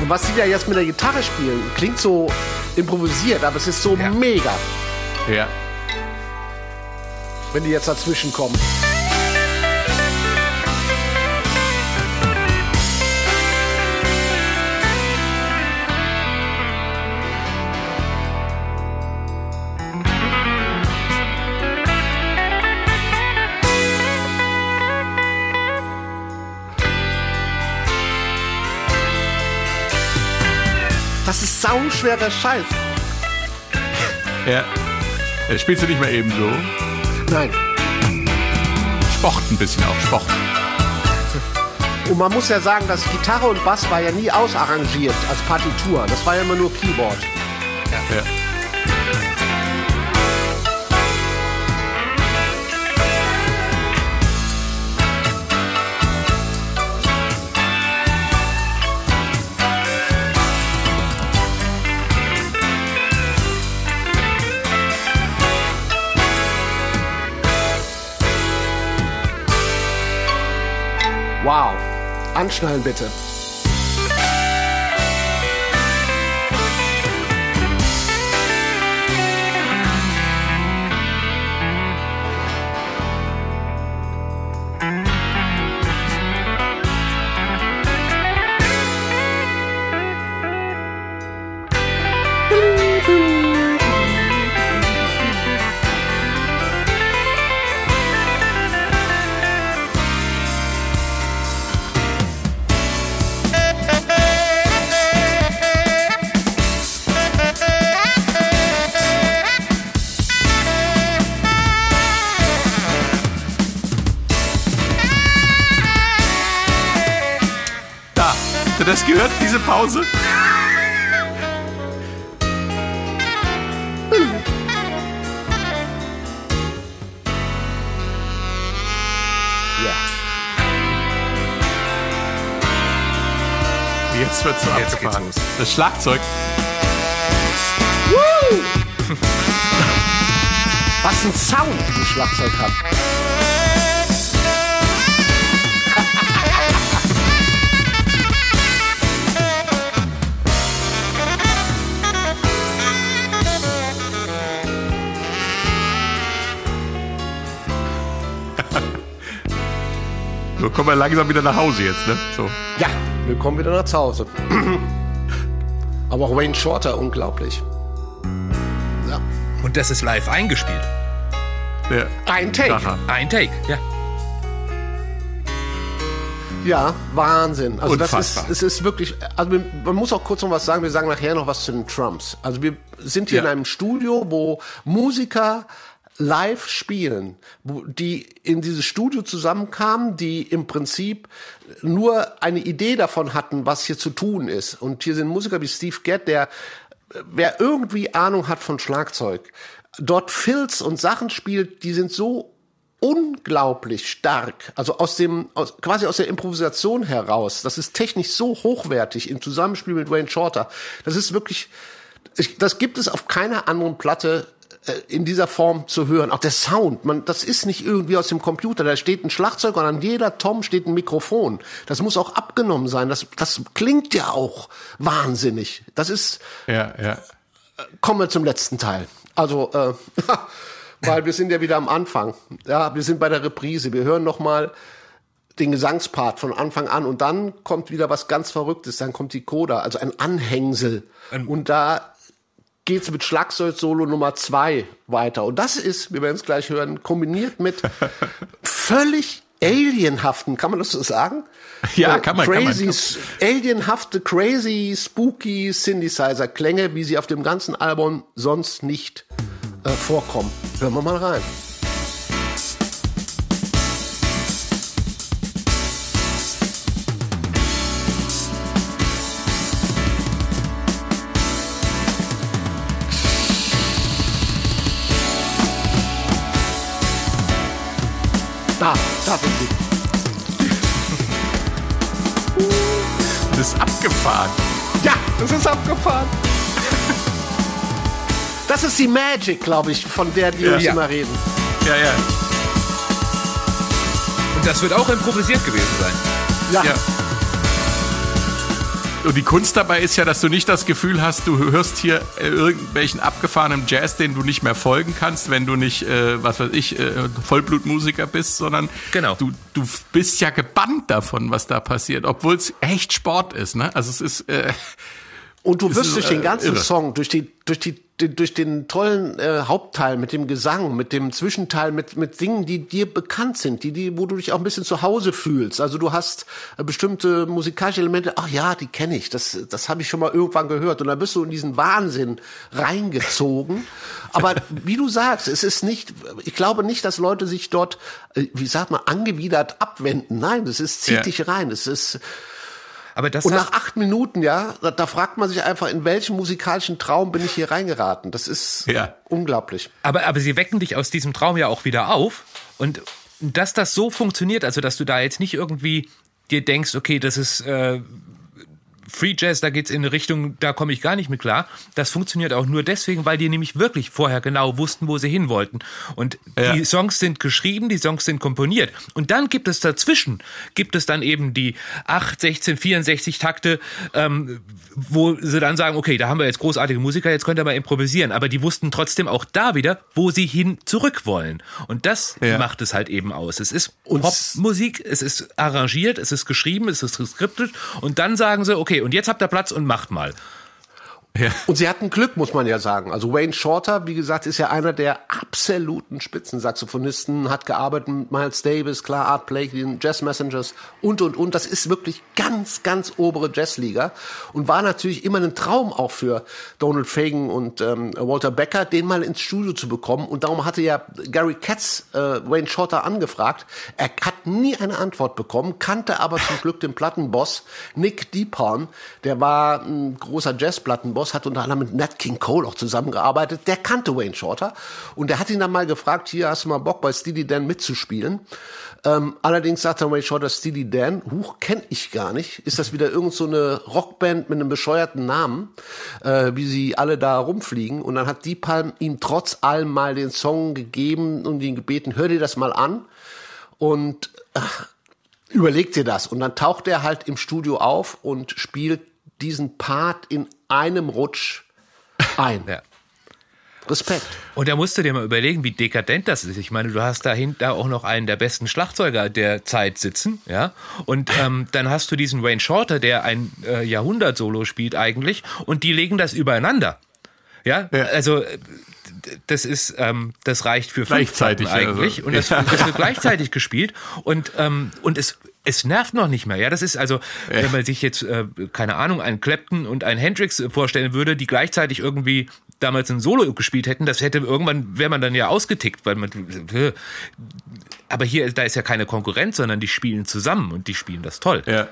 Und was sie da jetzt mit der Gitarre spielen, klingt so improvisiert, aber es ist so ja. mega. Ja. Wenn die jetzt dazwischen kommen. Das ist sauschwerer Scheiß. Ja. ja. Spielst du nicht mehr eben so? Nein. Sport ein bisschen auch, Sport. Und man muss ja sagen, dass Gitarre und Bass war ja nie ausarrangiert als Partitur. Das war ja immer nur Keyboard. Ja. ja. Wow. Anschnallen bitte. Schlagzeug. Was ein Sound ein Schlagzeug hat. So kommen wir langsam wieder nach Hause jetzt, ne? So. Ja, wir kommen wieder nach Hause. Aber auch Wayne Shorter, unglaublich. Ja. Und das ist live eingespielt. Ja. Ein Take. Aha. Ein Take, ja. Ja, Wahnsinn. Also das ist, Unfassbar. es ist wirklich, also man muss auch kurz noch was sagen, wir sagen nachher noch was zu den Trumps. Also wir sind hier Ja. in einem Studio, wo Musiker live spielen, wo die in dieses Studio zusammenkamen, die im Prinzip nur eine Idee davon hatten, was hier zu tun ist. Und hier sind Musiker wie Steve Gadd, der wer irgendwie Ahnung hat von Schlagzeug, dort Filz und Sachen spielt, die sind so unglaublich stark. Also aus dem, aus, quasi aus der Improvisation heraus. Das ist technisch so hochwertig im Zusammenspiel mit Wayne Shorter. Das ist wirklich, ich, das gibt es auf keiner anderen Platte in dieser Form zu hören. Auch der Sound, man, das ist nicht irgendwie aus dem Computer. Da steht ein Schlagzeug und an jeder Tom steht ein Mikrofon. Das muss auch abgenommen sein. Das, das klingt ja auch wahnsinnig. Das ist, Ja, ja. kommen wir zum letzten Teil. Also, äh, weil wir sind ja wieder am Anfang. Ja, wir sind bei der Reprise. Wir hören noch mal den Gesangspart von Anfang an und dann kommt wieder was ganz Verrücktes. Dann kommt die Coda, also ein Anhängsel. und da geht's mit Schlagzeug-Solo Nummer zwei weiter. Und das ist, wir werden es gleich hören, kombiniert mit völlig alienhaften, kann man das so sagen? Ja, Äh, kann man, kann man, Crazy, alienhafte, crazy, spooky Synthesizer-Klänge, wie sie auf dem ganzen Album sonst nicht äh, vorkommen. Hören wir mal rein. Da, da sind sie. Das ist abgefahren. Ja, das ist abgefahren. Das ist die Magic, glaube ich, von der die uns Ja. immer reden. Ja, ja. Und das wird auch improvisiert gewesen sein. Ja. Ja. Und die Kunst dabei ist ja, dass du nicht das Gefühl hast, du hörst hier äh, irgendwelchen abgefahrenen Jazz, den du nicht mehr folgen kannst, wenn du nicht, äh, was weiß ich, äh, Vollblutmusiker bist, sondern Genau. du, du bist ja gebannt davon, was da passiert, obwohl es echt Sport ist. Ne? Also es ist äh, Und du wirst durch den äh, ganzen irre. Song, durch die, durch die, die durch den tollen äh, Hauptteil mit dem Gesang, mit dem Zwischenteil, mit mit Dingen, die dir bekannt sind, die die, wo du dich auch ein bisschen zu Hause fühlst. Also du hast äh, bestimmte musikalische Elemente. Ach ja, die kenne ich. Das das habe ich schon mal irgendwann gehört. Und dann bist du in diesen Wahnsinn reingezogen. Aber wie du sagst, es ist nicht. Ich glaube nicht, dass Leute sich dort, äh, wie sagt man, angewidert abwenden. Nein, das ist zieht Ja. dich rein. Es ist Aber das und nach acht Minuten, ja, da, fragt man sich einfach, in welchen musikalischen Traum bin ich hier reingeraten? Das ist Ja. unglaublich. Aber, aber sie wecken dich aus diesem Traum ja auch wieder auf. Und dass das so funktioniert, also dass du da jetzt nicht irgendwie dir denkst, okay, das ist äh, Free Jazz, da geht's in eine Richtung, da komme ich gar nicht mit klar. Das funktioniert auch nur deswegen, weil die nämlich wirklich vorher genau wussten, wo sie hin wollten. Und Ja. die Songs sind geschrieben, die Songs sind komponiert. Und dann gibt es dazwischen, gibt es dann eben die 8, 16, 64 Takte, ähm, wo sie dann sagen, okay, da haben wir jetzt großartige Musiker, jetzt könnt ihr mal improvisieren. Aber die wussten trotzdem auch da wieder, wo sie hin zurück wollen. Und das Ja. macht es halt eben aus. Es ist Popmusik, es ist arrangiert, es ist geschrieben, es ist geskriptet. Und dann sagen sie, okay, und jetzt habt ihr Platz und macht mal. Ja. Und sie hatten Glück, muss man ja sagen. Also Wayne Shorter, wie gesagt, ist ja einer der absoluten Spitzensaxophonisten, hat gearbeitet mit Miles Davis, klar, Art Blakey, den Jazz Messengers und, und, und. Das ist wirklich ganz, ganz obere Jazzliga und war natürlich immer ein Traum auch für Donald Fagen und ähm, Walter Becker, den mal ins Studio zu bekommen. Und darum hatte ja Gary Katz äh, Wayne Shorter angefragt. Er hat nie eine Antwort bekommen, kannte aber zum Glück den Plattenboss Nick Deepon. Der war ein großer Jazzplattenboss, hat unter anderem mit Nat King Cole auch zusammengearbeitet. Der kannte Wayne Shorter und der hat ihn dann mal gefragt, hier hast du mal Bock bei Steely Dan mitzuspielen. Ähm, allerdings sagt dann Wayne Shorter, Steely Dan, huch, kenn ich gar nicht. Ist das wieder irgend so eine Rockband mit einem bescheuerten Namen, äh, wie sie alle da rumfliegen? Und dann hat Deep Palm ihm trotz allem mal den Song gegeben und ihn gebeten, hör dir das mal an und ach, überleg dir das. Und dann taucht er halt im Studio auf und spielt diesen Part in einem Rutsch ein. Ja. Respekt. Und da musst du dir mal überlegen, wie dekadent das ist. Ich meine, du hast dahinter auch noch einen der besten Schlagzeuger der Zeit sitzen, ja. Und ähm, dann hast du diesen Wayne Shorter, der ein äh, Jahrhundert-Solo spielt eigentlich, und die legen das übereinander. Ja, Ja. also das ist, ähm, das reicht für fünf Gleichzeitig, Platten eigentlich. also. Und das, das wird gleichzeitig gespielt. Und, ähm, und es, es nervt noch nicht mehr. Ja, das ist also, wenn man sich jetzt, äh, keine Ahnung, einen Clapton und einen Hendrix äh, vorstellen würde, die gleichzeitig irgendwie damals ein Solo gespielt hätten, das hätte irgendwann, wäre man dann ja ausgetickt, weil man, äh, aber hier, da ist ja keine Konkurrenz, sondern die spielen zusammen und die spielen das toll. Ja.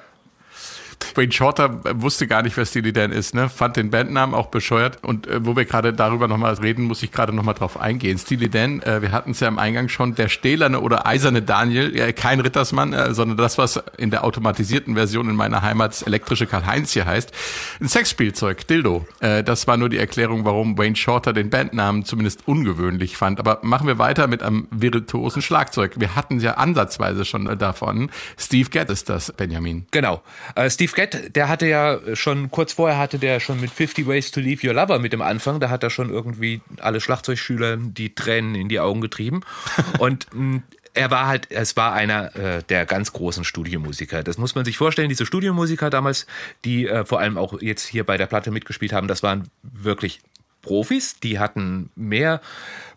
Wayne Shorter wusste gar nicht, wer Steely Dan ist, ne? Fand den Bandnamen auch bescheuert. Und äh, wo wir gerade darüber nochmal reden, muss ich gerade nochmal drauf eingehen. Steely Dan, äh, wir hatten es ja im Eingang schon, der stählerne oder eiserne Daniel, äh, kein Rittersmann, äh, sondern das, was in der automatisierten Version in meiner Heimat elektrische Karl-Heinz hier heißt. Ein Sexspielzeug, Dildo. Äh, das war nur die Erklärung, warum Wayne Shorter den Bandnamen zumindest ungewöhnlich fand. Aber machen wir weiter mit einem virtuosen Schlagzeug. Wir hatten ja ansatzweise schon äh, davon. Steve Gadd ist das, Benjamin. Genau. Äh, Steve Gadd, der hatte ja schon, kurz vorher hatte der schon mit 50 Ways to Leave Your Lover mit dem Anfang, da hat er schon irgendwie alle Schlagzeugschüler die Tränen in die Augen getrieben. Und mh, er war halt, es war einer äh, der ganz großen Studiomusiker. Das muss man sich vorstellen, diese Studiomusiker damals, die äh, vor allem auch jetzt hier bei der Platte mitgespielt haben, das waren wirklich Profis, die hatten mehr,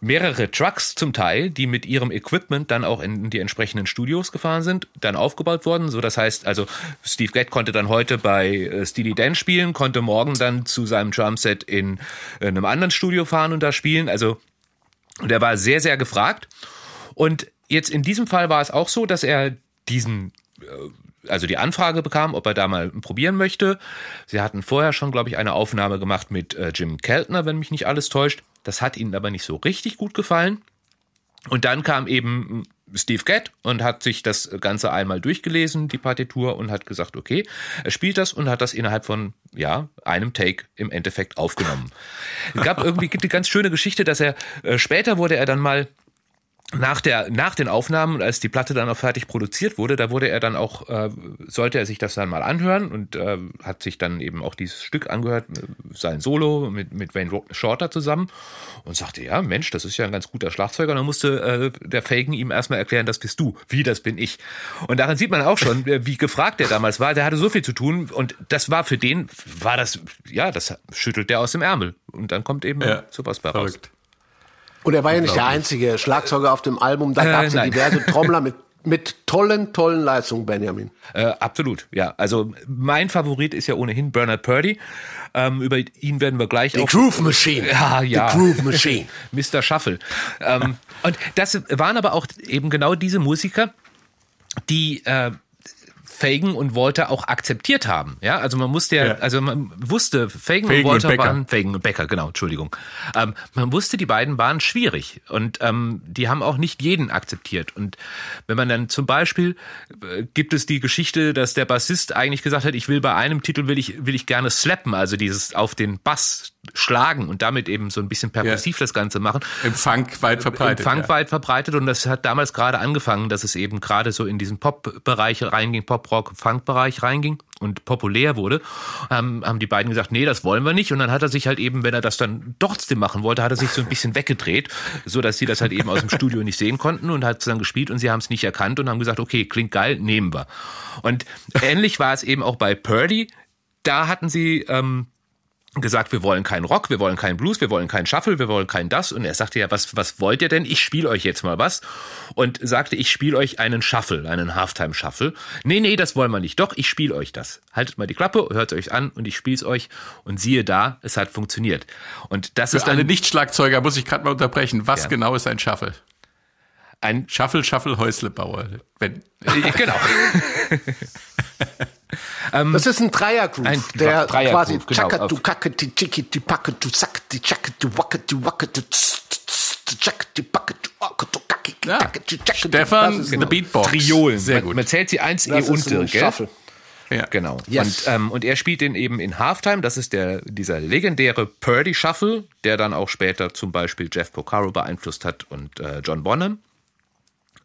mehrere Trucks zum Teil, die mit ihrem Equipment dann auch in die entsprechenden Studios gefahren sind, dann aufgebaut wurden. So, das heißt, also Steve Gadd konnte dann heute bei äh, Steely Dan spielen, konnte morgen dann zu seinem Drumset in, in einem anderen Studio fahren und da spielen. Also der war sehr, sehr gefragt. Und jetzt in diesem Fall war es auch so, dass er diesen also die Anfrage bekam, ob er da mal probieren möchte. Sie hatten vorher schon, glaube ich, eine Aufnahme gemacht mit äh, Jim Keltner, wenn mich nicht alles täuscht. Das hat ihnen aber nicht so richtig gut gefallen. Und dann kam eben Steve Gadd und hat sich das Ganze einmal durchgelesen, die Partitur, und hat gesagt, okay, er spielt das und hat das innerhalb von, ja, einem Take im Endeffekt aufgenommen. Es gab irgendwie, eine ganz schöne Geschichte, dass er, äh, später wurde er dann mal nach der nach den Aufnahmen, als die Platte dann auch fertig produziert wurde, da wurde er dann auch äh, sollte er sich das dann mal anhören und äh, hat sich dann eben auch dieses Stück angehört, äh, sein Solo mit mit Wayne Shorter zusammen und sagte ja Mensch, das ist ja ein ganz guter Schlagzeuger. Und dann musste äh, der Fagan ihm erstmal erklären, das bist du, wie das bin ich. Und daran sieht man auch schon, äh, wie gefragt er damals war. Der hatte so viel zu tun und das war für den war das ja, das schüttelt der aus dem Ärmel und dann kommt eben ja, sowas bei raus. Und er war ja nicht der einzige Schlagzeuger auf dem Album. Da gab es ja diverse Trommler mit mit tollen, tollen Leistungen, Benjamin. Äh, absolut, ja. Also mein Favorit ist ja ohnehin Bernard Purdy. Ähm, über ihn werden wir gleich The auch. Groove Machine. Ja, ja. The Groove Machine. Mr. Shuffle. ähm, und das waren aber auch eben genau diese Musiker, die äh, Fagan und Walter auch akzeptiert haben. Ja, also man musste ja, ja. also man wusste, Fagan, Fagan und Walter und waren, Fagan und Becker, genau, Entschuldigung. Ähm, man wusste, die beiden waren schwierig und ähm, die haben auch nicht jeden akzeptiert. Und wenn man dann zum Beispiel, äh, gibt es die Geschichte, dass der Bassist eigentlich gesagt hat, ich will bei einem Titel will ich, will ich gerne slappen, also dieses auf den Bass schlagen und damit eben so ein bisschen perkussiv ja. das Ganze machen. Im Funk weit verbreitet. Im Funk ja. weit verbreitet und das hat damals gerade angefangen, dass es eben gerade so in diesen Pop-Bereich reinging, Pop-Rock, Funk-Bereich reinging und populär wurde, haben, haben die beiden gesagt, nee, das wollen wir nicht und dann hat er sich halt eben, wenn er das dann trotzdem machen wollte, hat er sich so ein bisschen weggedreht, so dass sie das halt eben aus dem Studio nicht sehen konnten und hat es dann gespielt und sie haben es nicht erkannt und haben gesagt, okay, klingt geil, nehmen wir. Und ähnlich war es eben auch bei Purdy, da hatten sie ähm, gesagt, wir wollen keinen Rock, wir wollen keinen Blues, wir wollen keinen Shuffle, wir wollen keinen das. Und er sagte ja, was, was wollt ihr denn? Ich spiele euch jetzt mal was. Und sagte, ich spiele euch einen Shuffle, einen Halftime-Shuffle. Nee, nee, das wollen wir nicht. Doch, ich spiele euch das. Haltet mal die Klappe, hört euch an und ich spiele es euch. Und siehe da, es hat funktioniert. Und das Für ist dann, alle Nicht-Schlagzeuger muss ich gerade mal unterbrechen. Was ja. genau ist ein Shuffle? Ein Shuffle, Shuffle, Häuslebauer. Wenn. Genau. Ähm, das ist ein Dreiergroove, ein der Dreier quasi genau. ja. Stefan, the Beatbox. Triolen. Sehr gut. Man, man zählt sie eins E unter, gell? Ja. Genau. Yes. Und, ähm, und er spielt den eben in Halftime. Das ist der, dieser legendäre Purdy Shuffle, der dann auch später zum Beispiel Jeff Porcaro beeinflusst hat und äh, John Bonham.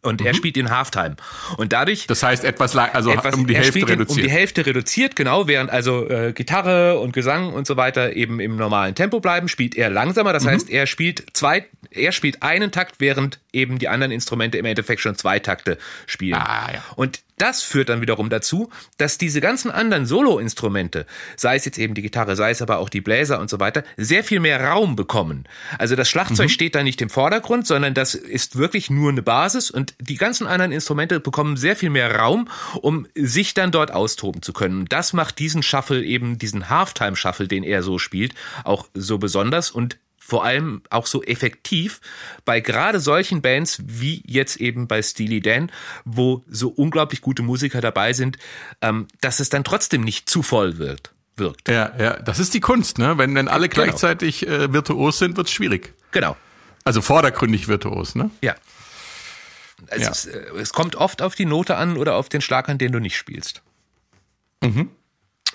Und mhm. er spielt in Halftime. Und dadurch. Das heißt etwas, also etwas, um die Hälfte reduziert. Um die Hälfte reduziert, genau, während also äh, Gitarre und Gesang und so weiter eben im normalen Tempo bleiben, spielt er langsamer. Das mhm. heißt, er spielt zwei, er spielt einen Takt, während eben die anderen Instrumente im Endeffekt schon zwei Takte spielen. Ah, ja. Und das führt dann wiederum dazu, dass diese ganzen anderen Solo-Instrumente, sei es jetzt eben die Gitarre, sei es aber auch die Bläser und so weiter, sehr viel mehr Raum bekommen. Also das Schlagzeug mhm. steht da nicht im Vordergrund, sondern das ist wirklich nur eine Basis und die ganzen anderen Instrumente bekommen sehr viel mehr Raum, um sich dann dort austoben zu können. Das macht diesen Shuffle eben, diesen Halftime-Shuffle, den er so spielt, auch so besonders und vor allem auch so effektiv bei gerade solchen Bands wie jetzt eben bei Steely Dan, wo so unglaublich gute Musiker dabei sind, ähm, dass es dann trotzdem nicht zu voll wird. Wirkt. Ja, ja, das ist die Kunst, ne? Wenn dann alle genau. gleichzeitig äh, virtuos sind, wird's schwierig. Genau. Also vordergründig virtuos, ne? Ja. Es, ja. Ist, äh, es kommt oft auf die Note an oder auf den Schlag an, den du nicht spielst. Mhm.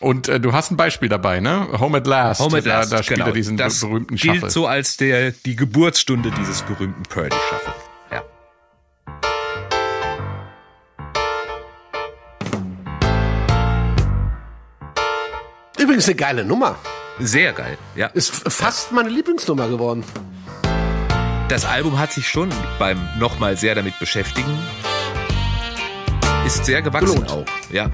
Und äh, du hast ein Beispiel dabei, ne? Home at Last. Home at Last, da, da spielt genau. er diesen das berühmten Shuffle. gilt so als der, die Geburtsstunde dieses berühmten Purdy Shuffle. Ja. Übrigens eine geile Nummer. Sehr geil, ja. Ist fast ja. meine Lieblingsnummer geworden. Das Album hat sich schon beim nochmal sehr damit beschäftigen. Ist sehr gewachsen Belohnt. auch, ja.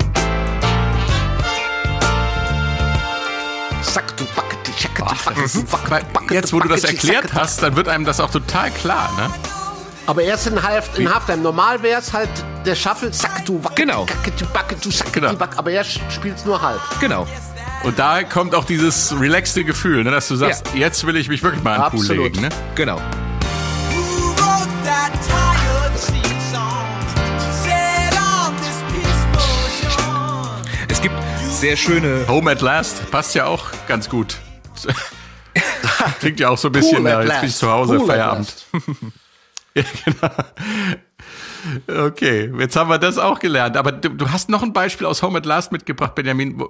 Jetzt, wo du das erklärt hast, dann wird einem das auch total klar, ne? Aber erst in, Half, in Halftime. Normal wäre es halt der Shuffle, zack, du wacketi, genau. Wacketi, wacketi, genau. aber er spielt es nur halb. Genau. Und da kommt auch dieses relaxte Gefühl, ne, dass du sagst, ja. jetzt will ich mich wirklich mal in den Pool legen. Ne? Genau. Es sehr schöne. Home at Last passt ja auch ganz gut. Klingt ja auch so ein bisschen, cool ja, jetzt bin ich zu Hause, cool Feierabend. ja, genau. Okay, jetzt haben wir das auch gelernt. Aber du, du, hast noch ein Beispiel aus Home at Last mitgebracht, Benjamin.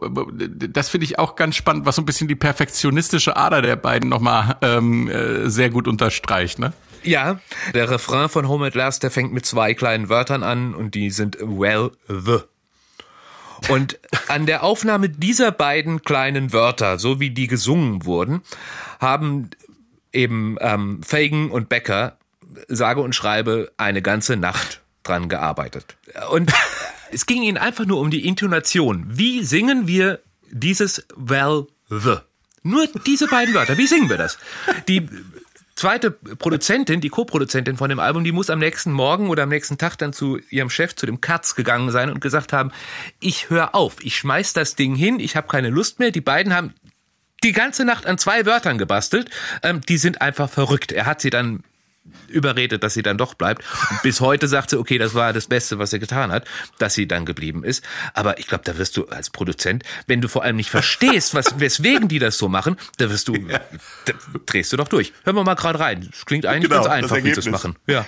Das finde ich auch ganz spannend, was so ein bisschen die perfektionistische Ader der beiden nochmal ähm, äh, sehr gut unterstreicht. Ne? Ja, der Refrain von Home at Last, der fängt mit zwei kleinen Wörtern an und die sind well, the. Und an der Aufnahme dieser beiden kleinen Wörter, so wie die gesungen wurden, haben eben ähm, Fagan und Becker sage und schreibe eine ganze Nacht dran gearbeitet. Und es ging ihnen einfach nur um die Intonation. Wie singen wir dieses well the? Nur diese beiden Wörter. Wie singen wir das? Die zweite Produzentin, die Co-Produzentin von dem Album, die muss am nächsten Morgen oder am nächsten Tag dann zu ihrem Chef, zu dem Katz gegangen sein und gesagt haben, ich höre auf, ich schmeiß das Ding hin, ich habe keine Lust mehr. Die beiden haben die ganze Nacht an zwei Wörtern gebastelt. Ähm, die sind einfach verrückt. Er hat sie dann überredet, dass sie dann doch bleibt. Und bis heute sagt sie, okay, das war das Beste, was sie getan hat, dass sie dann geblieben ist. Aber ich glaube, da wirst du als Produzent, wenn du vor allem nicht verstehst, was, weswegen die das so machen, da wirst du, ja. da drehst du doch durch. Hören wir mal gerade rein. Es klingt eigentlich genau, ganz einfach, wie sie es machen. Ja.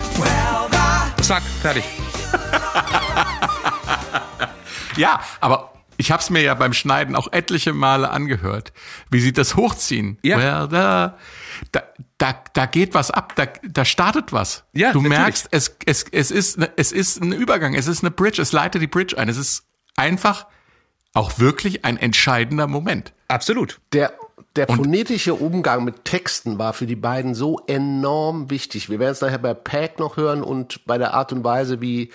Zack, fertig. ja, aber ich habe es mir ja beim Schneiden auch etliche Male angehört, wie sie das hochziehen. Ja. Well, da, da, da, da geht was ab, da, da startet was. Ja, du natürlich. merkst, es, es, es, ist, es ist ein Übergang, es ist eine Bridge, es leitet die Bridge ein. Es ist einfach auch wirklich ein entscheidender Moment. Absolut. Der, der phonetische Umgang mit Texten war für die beiden so enorm wichtig. Wir werden es nachher bei Pack noch hören und bei der Art und Weise, wie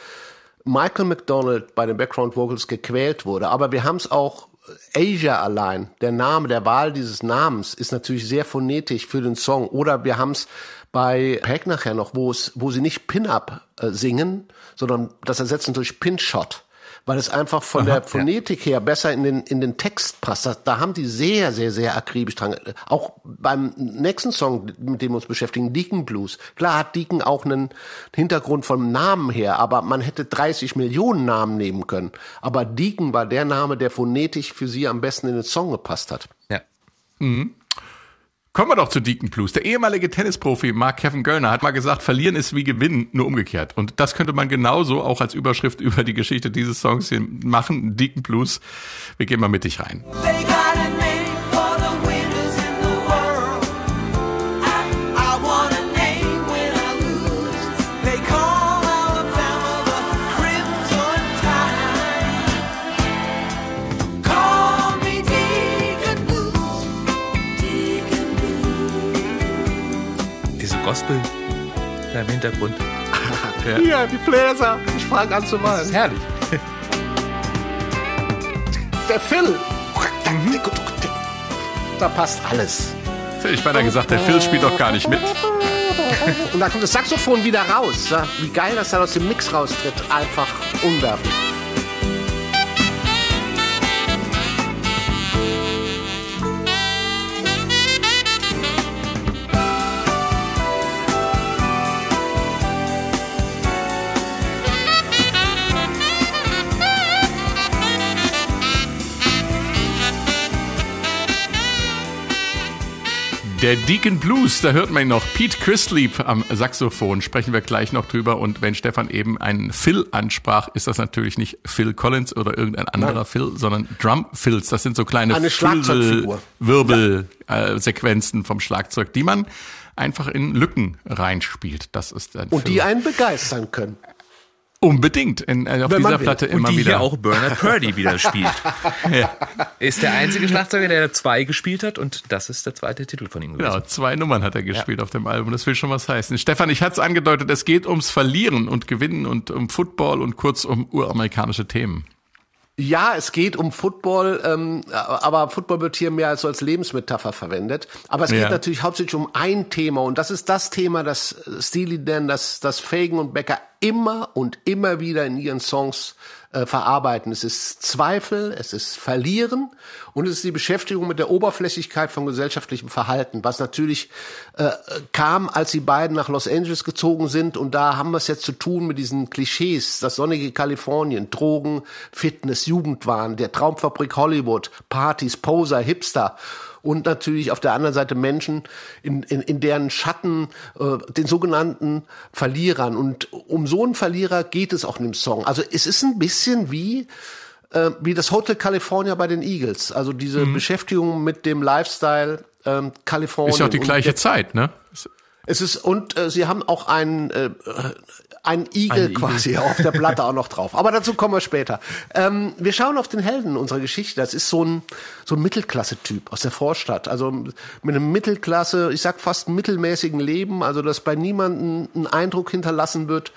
Michael McDonald bei den Background Vocals gequält wurde. Aber wir haben es auch Asia allein, der Name, der Wahl dieses Namens ist natürlich sehr phonetisch für den Song. Oder wir haben es bei Peck nachher noch, wo es, wo sie nicht Pin-Up äh, singen, sondern das ersetzen durch Pin-Shot weil es einfach von Aha, der Phonetik ja. her besser in den, in den Text passt. Da, da haben die sehr, sehr, sehr akribisch dran. Auch beim nächsten Song, mit dem wir uns beschäftigen, Deacon Blues. Klar hat Deacon auch einen Hintergrund vom Namen her, aber man hätte 30 Millionen Namen nehmen können. Aber Deacon war der Name, der phonetisch für sie am besten in den Song gepasst hat. Ja. Mhm. Kommen wir doch zu Deacon Blues. Der ehemalige Tennisprofi Mark Kevin Göllner hat mal gesagt, verlieren ist wie gewinnen, nur umgekehrt. Und das könnte man genauso auch als Überschrift über die Geschichte dieses Songs hier machen. Deacon Blues. Wir gehen mal mit dich rein. Gospel da im Hintergrund. ja. ja, die Bläser. Ich fange an zu malen. Das ist herrlich. Der Phil. Da passt alles. Ich beinahe gesagt, der Phil spielt doch gar nicht mit. Und da kommt das Saxophon wieder raus. Wie geil das dann aus dem Mix raustritt. Einfach unwerflich. Der Deacon Blues, da hört man ihn noch. Pete Chrisleap am Saxophon, sprechen wir gleich noch drüber. Und wenn Stefan eben einen Phil ansprach, ist das natürlich nicht Phil Collins oder irgendein anderer Nein. Phil, sondern Drum Fills. Das sind so kleine Wirbelsequenzen vom Schlagzeug, die man einfach in Lücken reinspielt. Das ist ein Und Phil. die einen begeistern können. Unbedingt. In, äh, auf Wenn dieser Platte immer Und die wieder. hier auch Bernard Purdy wieder spielt. ja. Ist der einzige Schlagzeuger, der zwei gespielt hat und das ist der zweite Titel von ihm gewesen. Genau, zwei Nummern hat er gespielt ja. auf dem Album. Das will schon was heißen. Stefan, ich hatte es angedeutet, es geht ums Verlieren und Gewinnen und um Football und kurz um uramerikanische Themen. Ja, es geht um Football, ähm, aber Football wird hier mehr als so als Lebensmetapher verwendet. Aber es geht ja. natürlich hauptsächlich um ein Thema und das ist das Thema, das Steely Dan, das, das Fagan und Becker immer und immer wieder in ihren Songs äh, verarbeiten. Es ist Zweifel, es ist Verlieren und es ist die Beschäftigung mit der Oberflächlichkeit von gesellschaftlichem Verhalten, was natürlich äh, kam, als die beiden nach Los Angeles gezogen sind. Und da haben wir es jetzt zu tun mit diesen Klischees, das sonnige Kalifornien, Drogen, Fitness, Jugendwahn, der Traumfabrik Hollywood, Partys, Poser, Hipster und natürlich auf der anderen Seite Menschen, in, in, in deren Schatten, äh, den sogenannten Verlierern. Und um so einen Verlierer geht es auch in dem Song. Also es ist ein bisschen wie äh, wie das Hotel California bei den Eagles. Also diese mhm. Beschäftigung mit dem Lifestyle ähm, Kalifornien. Ist ja auch die gleiche Zeit, ne? Es ist und äh, sie haben auch einen äh, ein Igel Ein quasi auf der Platte auch noch drauf. Aber dazu kommen wir später. Ähm, wir schauen auf den Helden unserer Geschichte. Das ist so ein so ein Mittelklasse-Typ aus der Vorstadt. Also mit einem Mittelklasse, ich sag fast mittelmäßigen Leben. Also dass bei niemandem ein Eindruck hinterlassen wird.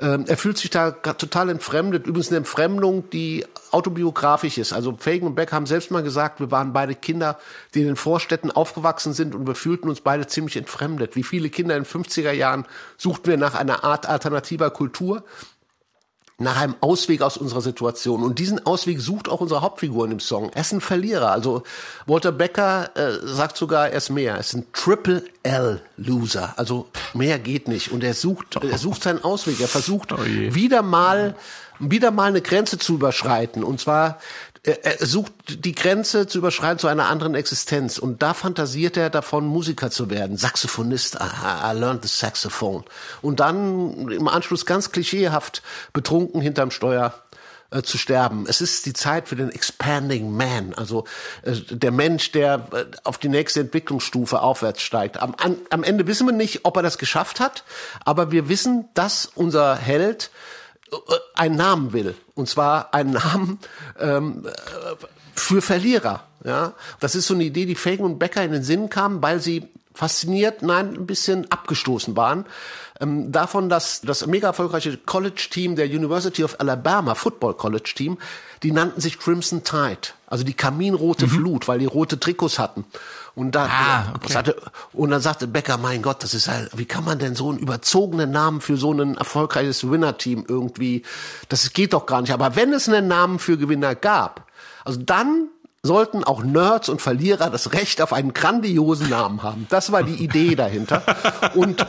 Ähm, er fühlt sich da total entfremdet. Übrigens eine Entfremdung, die autobiografisch ist. Also Fagan und Beck haben selbst mal gesagt, wir waren beide Kinder, die in den Vorstädten aufgewachsen sind und wir fühlten uns beide ziemlich entfremdet. Wie viele Kinder in den 50er Jahren suchten wir nach einer Art alternativer Kultur nach einem Ausweg aus unserer Situation. Und diesen Ausweg sucht auch unsere Hauptfigur in dem Song. Er ist ein Verlierer. Also Walter Becker äh, sagt sogar, er ist mehr. Er ist ein Triple L Loser. Also mehr geht nicht. Und er sucht, er sucht seinen Ausweg. Er versucht Oh wieder mal, wieder mal eine Grenze zu überschreiten. Und zwar er sucht die Grenze zu überschreiten zu einer anderen Existenz. Und da fantasiert er davon, Musiker zu werden. Saxophonist. I, I learned the saxophone. Und dann im Anschluss ganz klischeehaft betrunken hinterm Steuer äh, zu sterben. Es ist die Zeit für den expanding man, also äh, der Mensch, der äh, auf die nächste Entwicklungsstufe aufwärts steigt. Am, am Ende wissen wir nicht, ob er das geschafft hat, aber wir wissen, dass unser Held einen Namen will. Und zwar einen Namen ähm, äh, für Verlierer. Ja, das ist so eine Idee, die Fagan und Becker in den Sinn kam, weil sie fasziniert, nein, ein bisschen abgestoßen waren ähm, davon, dass das mega erfolgreiche College-Team der University of Alabama, Football College Team, die nannten sich Crimson Tide, also die kaminrote Flut, weil die rote Trikots hatten. Und da, Ah, okay. sagte, und dann sagte Becker, mein Gott, das ist halt, wie kann man denn so einen überzogenen Namen für so ein erfolgreiches Winner-Team irgendwie, das geht doch gar nicht. Aber wenn es einen Namen für Gewinner gab, also dann sollten auch Nerds und Verlierer das Recht auf einen grandiosen Namen haben. Das war die Idee dahinter. Und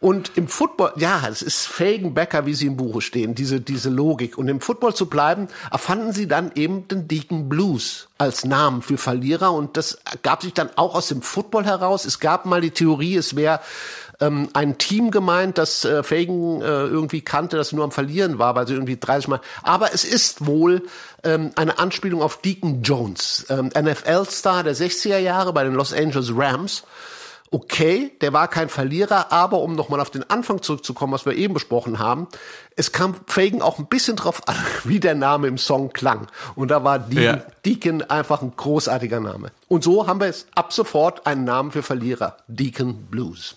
und im Football, ja, es ist Fagan Becker, wie sie im Buche stehen, diese, diese Logik. Und im Football zu bleiben, erfanden sie dann eben den Deacon Blues als Namen für Verlierer. Und das gab sich dann auch aus dem Football heraus. Es gab mal die Theorie, es wäre ähm, ein Team gemeint, das äh, Fagan äh, irgendwie kannte, das nur am Verlieren war, weil sie irgendwie 30 Mal. Aber es ist wohl ähm, eine Anspielung auf Deacon Jones, ähm, NFL-Star der 60er Jahre bei den Los Angeles Rams. Okay, der war kein Verlierer, aber um nochmal auf den Anfang zurückzukommen, was wir eben besprochen haben, es kam Fagan auch ein bisschen drauf an, wie der Name im Song klang. Und da war Deacon, Ja. Deacon einfach ein großartiger Name. Und so haben wir es ab sofort einen Namen für Verlierer. Deacon Blues.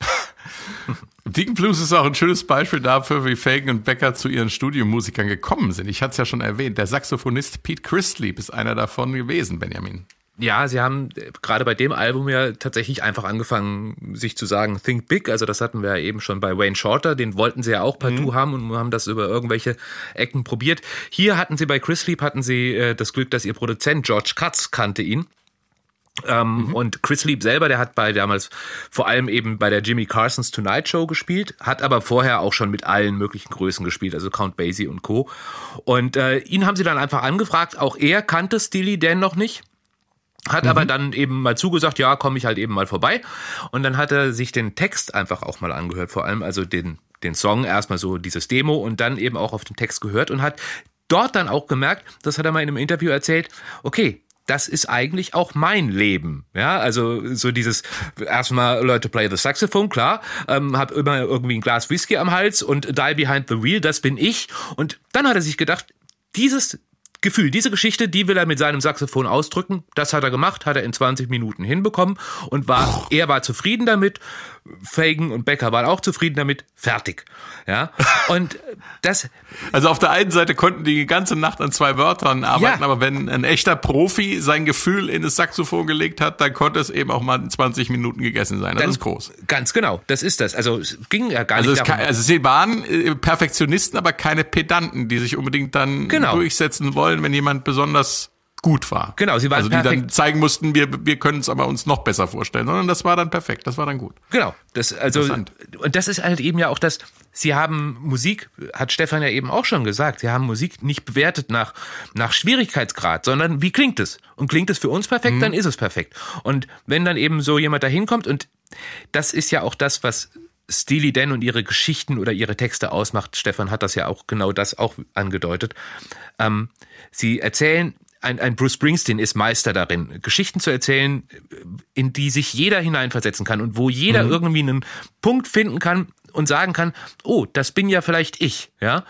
Deacon Blues ist auch ein schönes Beispiel dafür, wie Fagan und Becker zu ihren Studiomusikern gekommen sind. Ich hatte es ja schon erwähnt. Der Saxophonist Pete Christlieb ist einer davon gewesen, Benjamin. Ja, sie haben äh, gerade bei dem Album ja tatsächlich einfach angefangen, sich zu sagen, think big. Also das hatten wir ja eben schon bei Wayne Shorter. Den wollten sie ja auch partout haben und haben das über irgendwelche Ecken probiert. Hier hatten sie bei Chris Sleep hatten sie äh, das Glück, dass ihr Produzent George Katz kannte ihn. Ähm, Und Chris Leap selber, der hat bei damals vor allem eben bei der Jimmy Carsons Tonight Show gespielt, hat aber vorher auch schon mit allen möglichen Größen gespielt, also Count Basie und Co. Und äh, ihn haben sie dann einfach angefragt. Auch er kannte Steely Dan noch nicht. Hat aber dann eben mal zugesagt, ja, komme ich halt eben mal vorbei. Und dann hat er sich den Text einfach auch mal angehört, vor allem also den, den Song, erstmal so dieses Demo und dann eben auch auf den Text gehört und hat dort dann auch gemerkt, das hat er mal in einem Interview erzählt, okay, das ist eigentlich auch mein Leben. Ja, also so dieses erstmal Leute play the saxophone, klar, ähm, hab immer irgendwie ein Glas Whisky am Hals und die behind the wheel, das bin ich. Und dann hat er sich gedacht, dieses Gefühl, diese Geschichte, die will er mit seinem Saxophon ausdrücken. Das hat er gemacht, hat er in 20 Minuten hinbekommen und war, er war zufrieden damit. Fagan und Becker waren auch zufrieden damit. Fertig. Ja. Und das, Also auf der einen Seite konnten die ganze Nacht an zwei Wörtern arbeiten, Ja. aber wenn ein echter Profi sein Gefühl in das Saxophon gelegt hat, dann konnte es eben auch mal in 20 Minuten gegessen sein. Das dann- ist groß. Ganz genau. Das ist das. Also, es ging ja gar Also, es nicht kann, darum. also sie waren äh, Perfektionisten, aber keine Pedanten, die sich unbedingt dann Genau. durchsetzen wollen, wenn jemand besonders gut war. Genau, sie waren Also die dann perfekt. zeigen mussten, wir, wir können es aber uns noch besser vorstellen, sondern das war dann perfekt, das war dann gut. Genau, das also Interessant. und das ist halt eben ja auch das. Sie haben Musik, hat Stefan ja eben auch schon gesagt. Sie haben Musik nicht bewertet nach nach Schwierigkeitsgrad, sondern wie klingt es? Und klingt es für uns perfekt, Mhm. dann ist es perfekt. Und wenn dann eben so jemand da hinkommt und das ist ja auch das, was Steely Dan und ihre Geschichten oder ihre Texte ausmacht. Stefan hat das ja auch genau das auch angedeutet. Ähm, sie erzählen ein, ein Bruce Springsteen ist Meister darin, Geschichten zu erzählen, in die sich jeder hineinversetzen kann und wo jeder mhm. irgendwie einen Punkt finden kann, und sagen kann, oh, das bin ja vielleicht ich, ja.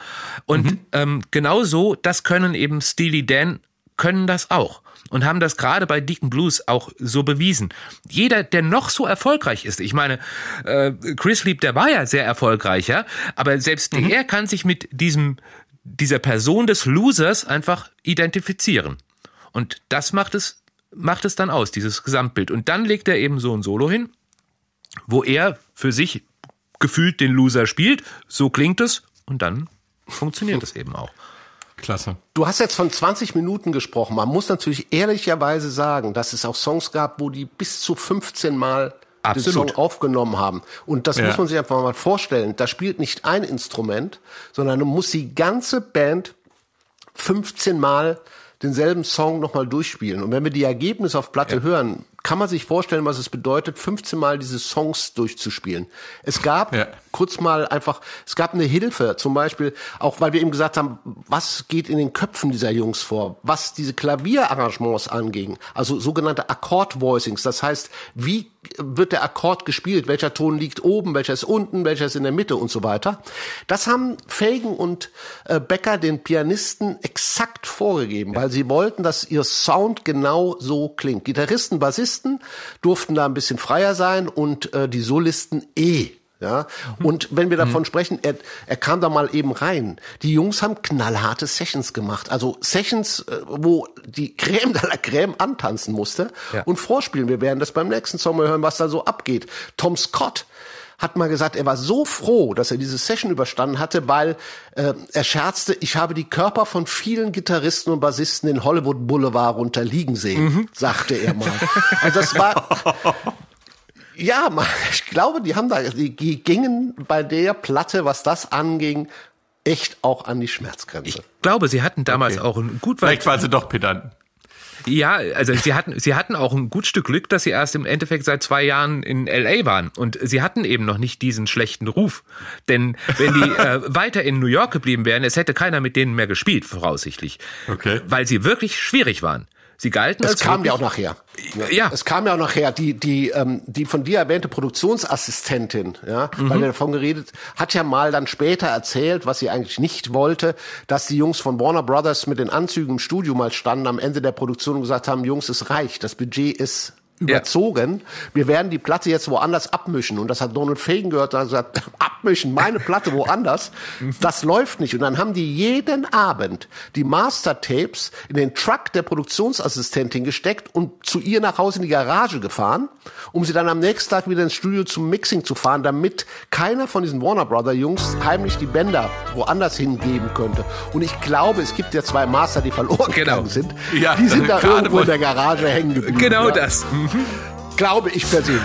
Und mhm. ähm, genauso, das können eben Steely Dan, können das auch und haben das gerade bei Deacon Blues auch so bewiesen. Jeder, der noch so erfolgreich ist, ich meine, äh, Chris Lieb, der war ja sehr erfolgreich, ja, aber selbst mhm. er kann sich mit diesem dieser Person des Losers einfach identifizieren. Und das macht es macht es dann aus, dieses Gesamtbild. Und dann legt er eben so ein Solo hin, wo er für sich gefühlt den Loser spielt. So klingt es und dann funktioniert es eben auch. Klasse. Du hast jetzt von 20 Minuten gesprochen. Man muss natürlich ehrlicherweise sagen, dass es auch Songs gab, wo die bis zu 15 Mal Absolut. den Song aufgenommen haben. Und das ja. muss man sich einfach mal vorstellen. Da spielt nicht ein Instrument, sondern man muss die ganze Band 15 Mal denselben Song nochmal durchspielen. Und wenn wir die Ergebnisse auf Platte ja. hören, kann man sich vorstellen, was es bedeutet, 15 Mal diese Songs durchzuspielen. Es gab ja. Kurz mal einfach, es gab eine Hilfe, zum Beispiel, auch weil wir eben gesagt haben, was geht in den Köpfen dieser Jungs vor, was diese Klavierarrangements anging, also sogenannte Akkord-Voicings, das heißt, wie wird der Akkord gespielt, welcher Ton liegt oben, welcher ist unten, welcher ist in der Mitte und so weiter. Das haben Fagan und äh, Becker den Pianisten exakt vorgegeben, ja. weil sie wollten, dass ihr Sound genau so klingt. Gitarristen, Bassisten, durften da ein bisschen freier sein und äh, die Solisten eh. Ja, und wenn wir davon mhm. sprechen, er, er kam da mal eben rein. Die Jungs haben knallharte Sessions gemacht. Also Sessions, äh, wo die Creme de la Creme antanzen musste ja. und vorspielen. Wir werden das beim nächsten Sommer hören, was da so abgeht. Tom Scott hat mal gesagt, er war so froh, dass er diese Session überstanden hatte, weil äh, er scherzte, ich habe die Körper von vielen Gitarristen und Bassisten in Hollywood Boulevard runterliegen sehen, mhm. sagte er mal. Also das war Ja, ich glaube, die haben da, die, die gingen bei der Platte, was das anging, echt auch an die Schmerzgrenze. Ich glaube, sie hatten damals okay. auch ein gut Vielleicht waren sie doch Pedanten. Ja, also sie hatten, sie hatten auch ein gut Stück Glück, dass sie erst im Endeffekt seit zwei Jahren in LA waren. Und sie hatten eben noch nicht diesen schlechten Ruf. Denn wenn die äh, weiter in New York geblieben wären, es hätte keiner mit denen mehr gespielt, voraussichtlich. Okay. Weil sie wirklich schwierig waren. Sie galten es als kam ja auch nachher. Ja. Es kam ja auch nachher die die ähm, die von dir erwähnte Produktionsassistentin, ja, mhm. weil wir davon geredet, hat ja mal dann später erzählt, was sie eigentlich nicht wollte, dass die Jungs von Warner Brothers mit den Anzügen im Studio mal standen am Ende der Produktion und gesagt haben, Jungs, es reicht, das Budget ist überzogen. Ja. Wir werden die Platte jetzt woanders abmischen. Und das hat Donald Fagan gehört, da hat gesagt, abmischen, meine Platte woanders. das läuft nicht. Und dann haben die jeden Abend die Master-Tapes in den Truck der Produktionsassistentin gesteckt und zu ihr nach Hause in die Garage gefahren, um sie dann am nächsten Tag wieder ins Studio zum Mixing zu fahren, damit keiner von diesen Warner Brother Jungs heimlich die Bänder woanders hingeben könnte. Und ich glaube, es gibt ja zwei Master, die verloren genau. gegangen sind. Ja, die sind da irgendwo in der Garage hängen geblieben. Genau ja. das. Glaube ich persönlich.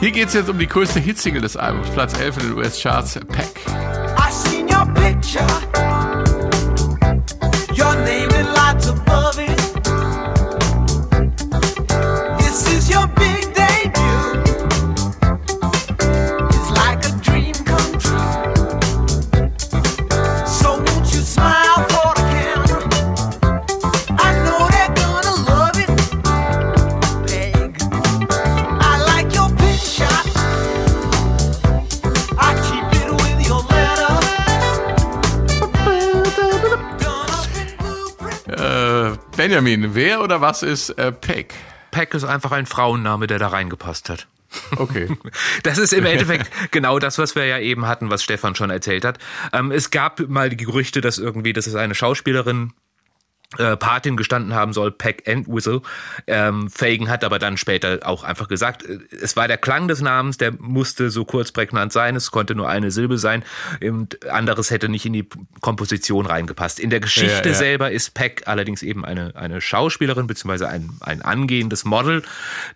Hier geht es jetzt um die größte Hitsingle des Albums, Platz 11 in den US-Charts, Pack. I seen your picture. Benjamin, wer oder was ist äh, Peck? Peck ist einfach ein Frauenname, der da reingepasst hat. Okay. Das ist im Endeffekt genau das, was wir ja eben hatten, was Stefan schon erzählt hat. Ähm, es gab mal die Gerüchte, dass irgendwie, das ist eine Schauspielerin äh, Patin gestanden haben soll, Peck Entwistle. Ähm, Fagan hat aber dann später auch einfach gesagt, äh, es war der Klang des Namens, der musste so kurz prägnant sein, es konnte nur eine Silbe sein und anderes hätte nicht in die Komposition reingepasst. In der Geschichte ja, ja. selber ist Peck allerdings eben eine, eine Schauspielerin beziehungsweise ein, ein angehendes Model,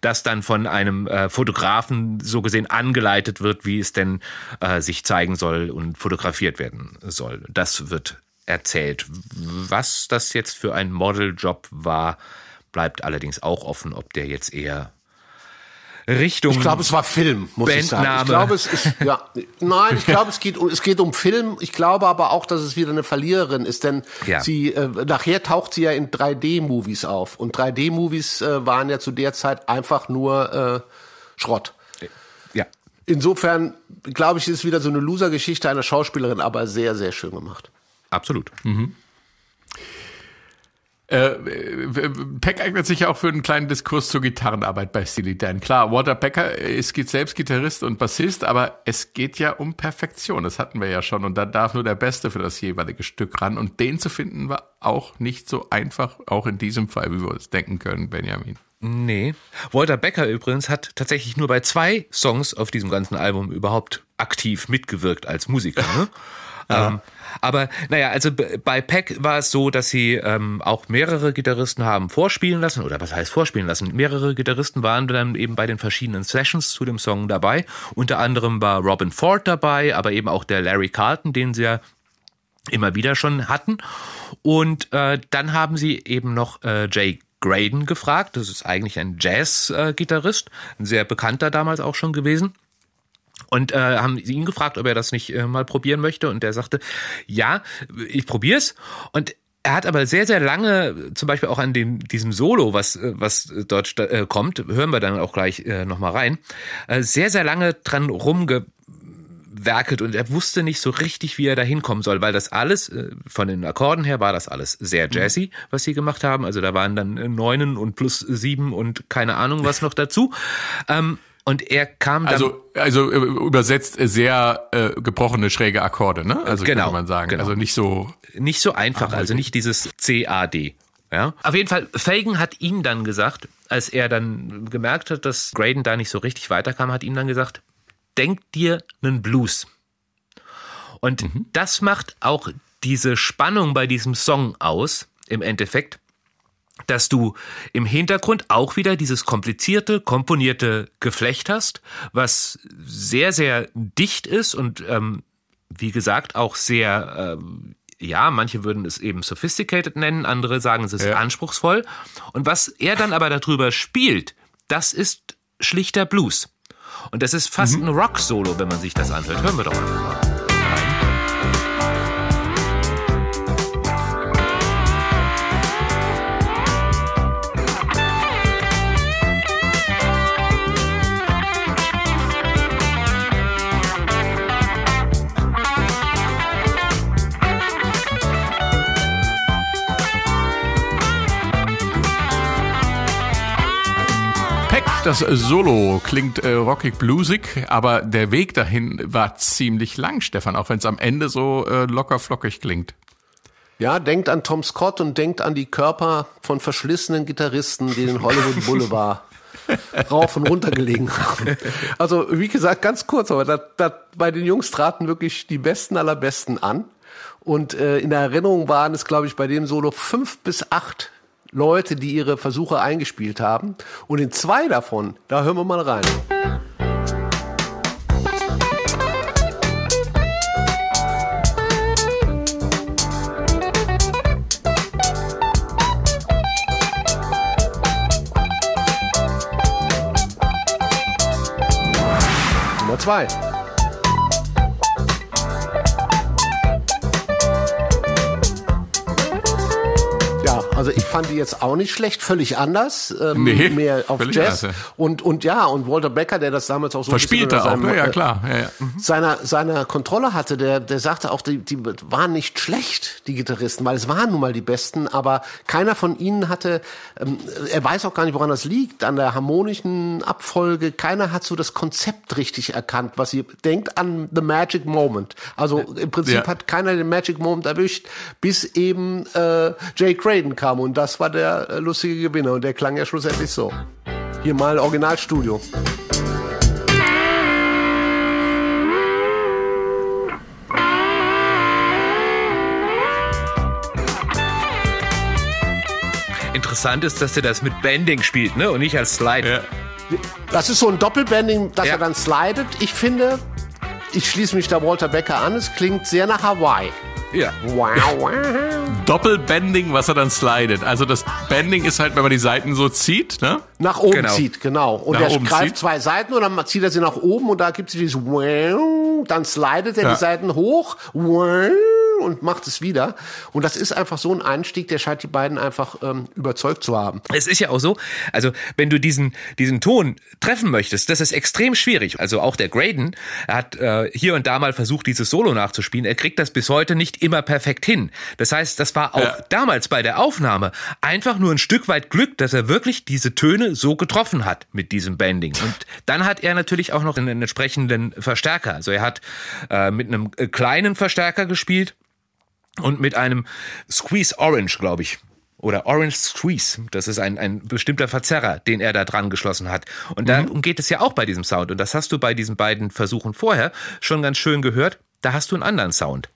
das dann von einem äh, Fotografen so gesehen angeleitet wird, wie es denn äh, sich zeigen soll und fotografiert werden soll. Das wird erzählt. Was das jetzt für ein Modeljob war, bleibt allerdings auch offen, ob der jetzt eher Richtung. Ich glaube, es war Film, muss ich sagen. Bandname. Ich glaube, es ist, ja, nein, ich glaube, es geht, um- es geht um Film. Ich glaube aber auch, dass es wieder eine Verliererin ist, denn Ja. sie, äh, nachher taucht sie ja in 3D-Movies auf. Und 3D-Movies äh, waren ja zu der Zeit einfach nur äh, Schrott. Ja. Insofern, glaube ich, ist es wieder so eine Loser-Geschichte einer Schauspielerin, aber sehr, sehr schön gemacht. Absolut. Äh, Peck eignet sich ja auch für einen kleinen Diskurs zur Gitarrenarbeit bei Steely Dan. Klar, Walter Becker ist selbst Gitarrist und Bassist, aber es geht ja um Perfektion. Das hatten wir ja schon. Und da darf nur der Beste für das jeweilige Stück ran. Und den zu finden war auch nicht so einfach, auch in diesem Fall, wie wir uns denken können, Benjamin. Nee. Walter Becker übrigens hat tatsächlich nur bei zwei Songs auf diesem ganzen Album überhaupt aktiv mitgewirkt als Musiker. Ne? ähm, aber naja, also bei Peck war es so, dass sie ähm, auch mehrere Gitarristen haben vorspielen lassen, oder was heißt vorspielen lassen? Mehrere Gitarristen waren dann eben bei den verschiedenen Sessions zu dem Song dabei. Unter anderem war Robin Ford dabei, aber eben auch der Larry Carlton, den sie ja immer wieder schon hatten. Und äh, dann haben sie eben noch äh, Jay Graydon gefragt. Das ist eigentlich ein Jazz-Gitarrist, ein sehr bekannter damals auch schon gewesen. Und äh, haben sie ihn gefragt, ob er das nicht äh, mal probieren möchte. Und er sagte, ja, ich probier's. Und er hat aber sehr, sehr lange, zum Beispiel auch an dem, diesem Solo, was, äh, was dort äh, kommt, hören wir dann auch gleich äh, nochmal rein, äh, sehr, sehr lange dran rumge werkelt und er wusste nicht so richtig, wie er da hinkommen soll, weil das alles, äh, von den Akkorden her war das alles sehr jazzy, was sie gemacht haben. Also da waren dann äh, Neunen und plus sieben und keine Ahnung was noch dazu. Ähm, und er kam dann. Also, also äh, übersetzt äh, sehr äh, gebrochene schräge Akkorde, ne? Also Genau, könnte man sagen. genau. Also nicht so. nicht so einfach, also nicht dieses CAD. Ja? Auf jeden Fall, Fagan hat ihm dann gesagt, als er dann gemerkt hat, dass Graydon da nicht so richtig weiterkam, hat ihm dann gesagt, denk dir einen Blues. Und das macht auch diese Spannung bei diesem Song aus, im Endeffekt, dass du im Hintergrund auch wieder dieses komplizierte, komponierte Geflecht hast, was sehr, sehr dicht ist und ähm, wie gesagt auch sehr, ähm, ja, manche würden es eben sophisticated nennen, andere sagen, es ist Ja. anspruchsvoll. Und was er dann aber darüber spielt, das ist schlichter Blues. Und das ist fast ein Rock-Solo, wenn man sich das anhört. Hören wir doch einfach mal. Das Solo klingt äh, rockig bluesig, aber der Weg dahin war ziemlich lang, Stefan, auch wenn es am Ende so äh, locker flockig klingt. Ja, denkt an Tom Scott und denkt an die Körper von verschlissenen Gitarristen, die den Hollywood Boulevard rauf und runter gelegen haben. Also, wie gesagt, ganz kurz, aber da, da, bei den Jungs traten wirklich die Besten aller Besten an. Und äh, in der Erinnerung waren es, glaube ich, bei dem Solo fünf bis acht Leute, die ihre Versuche eingespielt haben. Und in zwei davon, da hören wir mal rein. Nummer zwei. Fand die jetzt auch nicht schlecht, völlig anders, ähm, Nee, mehr auf Jazz anders, ja. und und ja und Walter Becker, der das damals auch so ein bisschen Verspielt er unter auch, seinem, ne? Ja, äh, klar. Ja, ja. Mhm. seiner, seiner Kontrolle hatte, der, der sagte auch, die, die waren nicht schlecht, die Gitarristen, weil es waren nun mal die besten, aber keiner von ihnen hatte, ähm, er weiß auch gar nicht, woran das liegt, an der harmonischen Abfolge, keiner hat so das Konzept richtig erkannt, was ihr denkt an The Magic Moment. Also im Prinzip Ja. hat keiner den Magic Moment erwischt, bis eben äh, Jay Craden kam und das war der äh, lustige Gewinner und der klang ja schlussendlich so. Hier mal Originalstudio. Interessant ist, dass er das mit Bending spielt, ne? Und nicht als Slide. Ja. Das ist so ein Doppelbending, dass Ja. er dann slidet. Ich finde, ich schließe mich da Walter Becker an, es klingt sehr nach Hawaii. Ja. Wow, wow. Doppelbending, was er dann slidet. Also das Bending ist halt, wenn man die Seiten so zieht, ne? Nach oben Genau. zieht, genau. Und Nach er oben greift zieht. zwei Seiten und dann zieht er sie nach oben und da gibt es dieses wow, dann slidet er Ja. die Seiten hoch wow, und macht es wieder. Und das ist einfach so ein Einstieg, der scheint die beiden einfach ähm, überzeugt zu haben. Es ist ja auch so, also wenn du diesen, diesen Ton treffen möchtest, das ist extrem schwierig. Also auch der Graydon, er hat äh, hier und da mal versucht, dieses Solo nachzuspielen. Er kriegt das bis heute nicht immer perfekt hin. Das heißt, das war auch Ja. damals bei der Aufnahme einfach nur ein Stück weit Glück, dass er wirklich diese Töne so getroffen hat mit diesem Bending. Und dann hat er natürlich auch noch einen entsprechenden Verstärker. Also er hat äh, mit einem äh, kleinen Verstärker gespielt und mit einem Squeeze Orange, glaube ich. Oder Orange Squeeze. Das ist ein, ein bestimmter Verzerrer, den er da dran geschlossen hat. Und darum geht es ja auch bei diesem Sound. Und das hast du bei diesen beiden Versuchen vorher schon ganz schön gehört. Da hast du einen anderen Sound.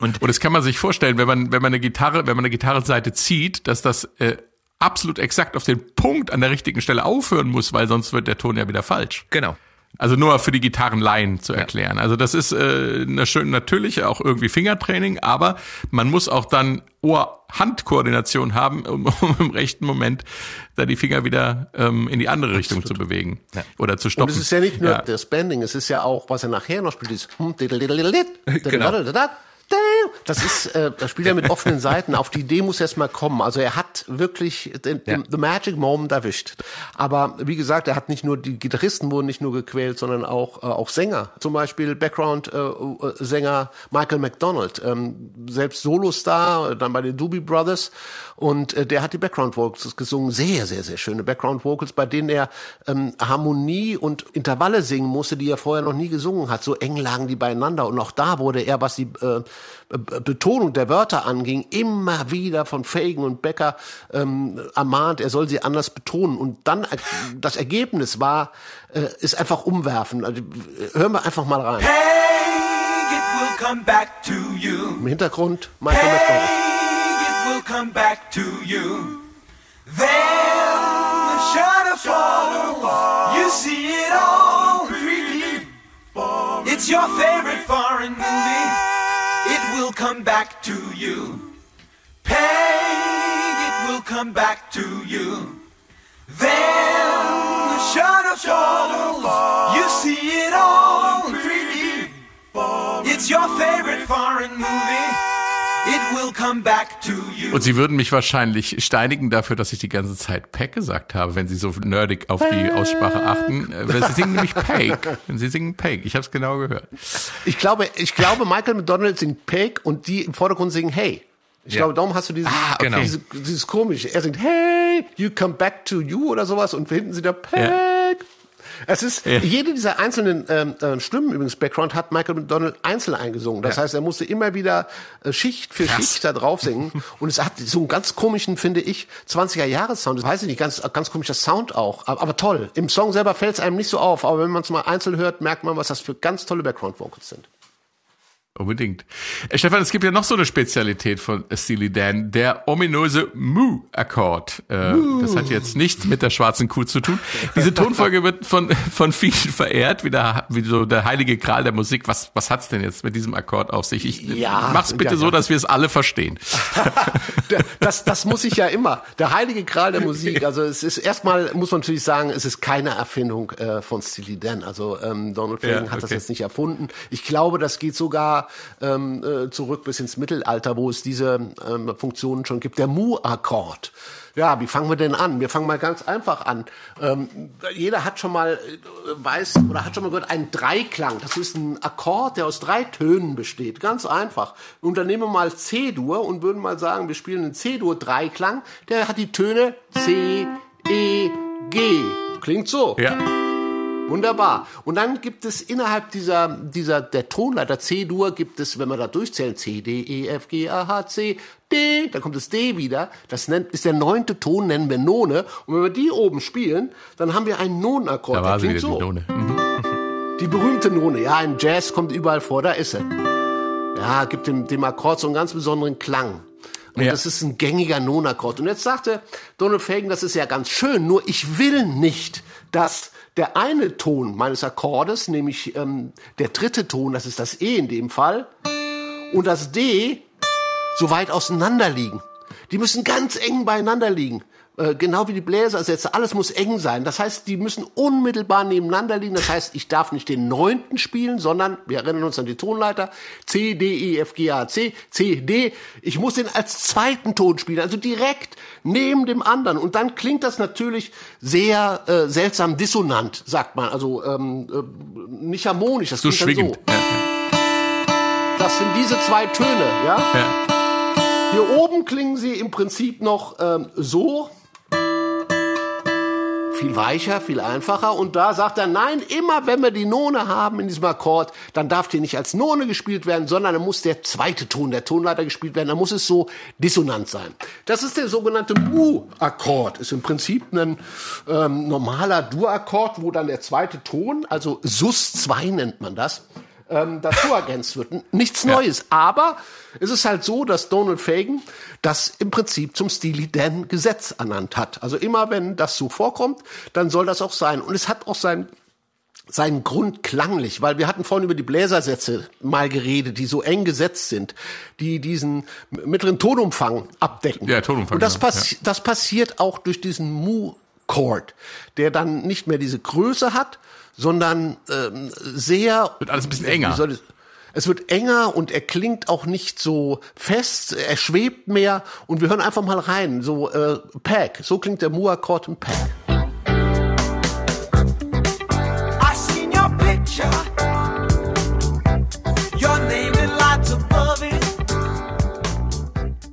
Und das kann man sich vorstellen, wenn man, wenn man eine Gitarre, wenn man eine Gitarrenseite zieht, dass das äh, absolut exakt auf den Punkt an der richtigen Stelle aufhören muss, weil sonst wird der Ton ja wieder falsch. Genau. Also nur für die Gitarrenlaien zu erklären. Also das ist äh, eine schön natürlich auch irgendwie Fingertraining, aber man muss auch dann Ohr-Hand-Koordination haben, um, um im rechten Moment da die Finger wieder ähm, in die andere Richtung zu bewegen oder zu stoppen. Und es ist ja nicht nur Ja. das Bending, es ist ja auch, was er nachher noch spielt, dieses Genau. Das ist, äh, das spielt er mit offenen Seiten. Auf die Idee muss erst mal kommen. Also er hat wirklich den, Ja. den, the magic moment erwischt. Aber wie gesagt, er hat nicht nur die Gitarristen wurden nicht nur gequält, sondern auch äh, auch Sänger. Zum Beispiel Background-Sänger Michael McDonald, ähm, selbst Solostar, äh, dann bei den Doobie Brothers. Und äh, der hat die Background Vocals gesungen, sehr sehr sehr schöne Background Vocals, bei denen er ähm, Harmonie und Intervalle singen musste, die er vorher noch nie gesungen hat. So eng lagen die beieinander. Und auch da wurde er, was die äh, Betonung der Wörter anging, immer wieder von Fagan und Becker ähm, ermahnt, er soll sie anders betonen. Und dann äh, das Ergebnis war, äh, ist einfach umwerfen. Also, hören wir einfach mal rein. Hey. Im Hintergrund Michael McDonald. Hey, you. Then the shadow falls. You see it all 3D. It's your favorite foreign movie. Will come back to you. Peg, it will come back to you. Then the shadow falls. You see it all 3D. It's your favorite foreign movie. Und sie würden mich wahrscheinlich steinigen dafür, dass ich die ganze Zeit Peck gesagt habe, wenn sie so nerdig auf die Aussprache achten. Äh, weil Sie singen nämlich Peg. Sie singen Peg. Ich habe es genau gehört. Ich glaube, ich glaube, Michael McDonald singt Peg und die im Vordergrund singen Hey. Ich Ja. glaube, darum hast du dieses, Ah, okay. Genau. diese, dieses komische. Er singt Hey, you come back to you oder sowas und hinten singt er Peg. Es ist, Ja. jede dieser einzelnen ähm, äh, Stimmen übrigens, Background, hat Michael McDonald einzeln eingesungen. Das heißt, er musste immer wieder äh, Schicht für Schicht da drauf singen. Und es hat so einen ganz komischen, finde ich, 20er-Jahres-Sound. Das weiß ich nicht, ganz, ganz komischer Sound auch. Aber, aber toll. Im Song selber fällt es einem nicht so auf. Aber wenn man es mal einzeln hört, merkt man, was das für ganz tolle Background-Vocals sind. Unbedingt. Äh, Stefan, es gibt ja noch so eine Spezialität von Steely Dan, der ominöse Moo-Akkord. Äh, das hat jetzt nichts mit der schwarzen Kuh zu tun. Diese Tonfolge wird von, von vielen verehrt, wie, der, wie so der heilige Gral der Musik. Was, was hat's denn jetzt mit diesem Akkord auf sich? Ich, Ja, mach's bitte ja, so, dass wir es alle verstehen. das, das muss ich ja immer. Der heilige Gral der Musik. Also es ist erstmal muss man natürlich sagen, es ist keine Erfindung äh, von Steely Dan. Also ähm, Donald Fagan Ja, hat das okay. jetzt nicht erfunden. Ich glaube, das geht sogar ähm, äh, zurück bis ins Mittelalter, wo es diese ähm, Funktionen schon gibt. Der Mu-Akkord. Ja, wie fangen wir denn an? Wir fangen mal ganz einfach an. Ähm, jeder hat schon mal äh, weiß oder hat schon mal gehört einen Dreiklang. Das ist ein Akkord, der aus drei Tönen besteht. Ganz einfach. Und dann nehmen wir mal C-Dur und würden mal sagen, wir spielen einen C-Dur Dreiklang. Der hat die Töne C, E, G. Klingt so. Ja. Wunderbar. Und dann gibt es innerhalb dieser, dieser, der Tonleiter C-Dur gibt es, wenn wir da durchzählen, C, D, E, F, G, A, H, C, D, dann kommt das D wieder. Das nennt, ist der neunte Ton, nennen wir None. Und wenn wir die oben spielen, dann haben wir einen Nonenakkord. Da war sie wieder, die so. None. Mhm. Die berühmte None. Ja, im Jazz kommt überall vor, da ist sie. Ja, gibt dem, dem Akkord so einen ganz besonderen Klang. Und Ja. das ist ein gängiger Non-Akkord. Und jetzt sagte Donald Fagan, das ist ja ganz schön, nur ich will nicht, dass der eine Ton meines Akkordes, nämlich ähm, der dritte Ton, das ist das E in dem Fall, und das D so weit auseinander liegen. Die müssen ganz eng beieinander liegen. Äh, genau wie die Bläsersätze, alles muss eng sein. Das heißt, die müssen unmittelbar nebeneinander liegen. Das heißt, ich darf nicht den neunten spielen, sondern, wir erinnern uns an die Tonleiter, C, D, E, F, G, A, C, C, D. Ich muss den als zweiten Ton spielen, also direkt neben dem anderen. Und dann klingt das natürlich sehr äh, seltsam dissonant, sagt man. Also ähm, äh, nicht harmonisch, das So klingt dann schwingend. so. Ja, Das sind diese zwei Töne, ja? ja. Ja. Hier oben klingen sie im Prinzip noch ähm, so. Viel weicher, viel einfacher. Und da sagt er, nein, immer wenn wir die None haben in diesem Akkord, dann darf die nicht als None gespielt werden, sondern dann muss der zweite Ton, der Tonleiter gespielt werden. Dann muss es so dissonant sein. Das ist der sogenannte Mu-Akkord. Ist im Prinzip ein ähm, normaler Dur-Akkord, wo dann der zweite Ton, also Sus 2 nennt man das, ähm, dazu ergänzt wird. Nichts Neues. Aber es ist halt so, dass Donald Fagan das im Prinzip zum Steely Dan Gesetz ernannt hat. Also immer wenn das so vorkommt, dann soll das auch sein. Und es hat auch sein seinen Grund klanglich, weil wir hatten vorhin über die Bläsersätze mal geredet, die so eng gesetzt sind, die diesen mittleren Tonumfang abdecken. Ja, Tonumfang, Und das, genau, passi das passiert auch durch diesen Mu-Chord, der dann nicht mehr diese Größe hat, sondern ähm, sehr Wird alles ein bisschen enger. wie soll ich- es wird enger und er klingt auch nicht so fest, er schwebt mehr und wir hören einfach mal rein, so äh, Pack, so klingt der Mu-Akkord im Pack.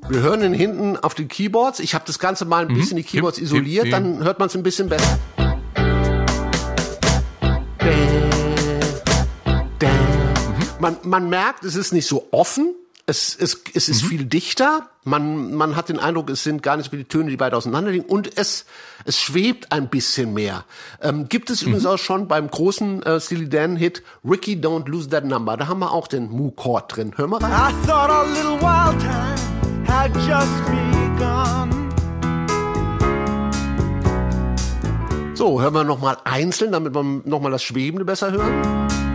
Wir hören ihn hinten auf den Keyboards. Ich habe das Ganze mal ein bisschen die Keyboards isoliert, dann hört man es ein bisschen besser. Man, man merkt, es ist nicht so offen. Es, es, es ist viel dichter. Man, man hat den Eindruck, es sind gar nicht so viele Töne, die weit auseinander liegen. Und es, es schwebt ein bisschen mehr. Ähm, gibt es übrigens auch schon beim großen äh, Steely Dan-Hit Ricky Don't Lose That Number. Da haben wir auch den Mu-Chord drin. Hör mal rein. I thought our little wild time had just begun. So, hören wir noch mal einzeln, damit wir noch mal das Schwebende besser hören.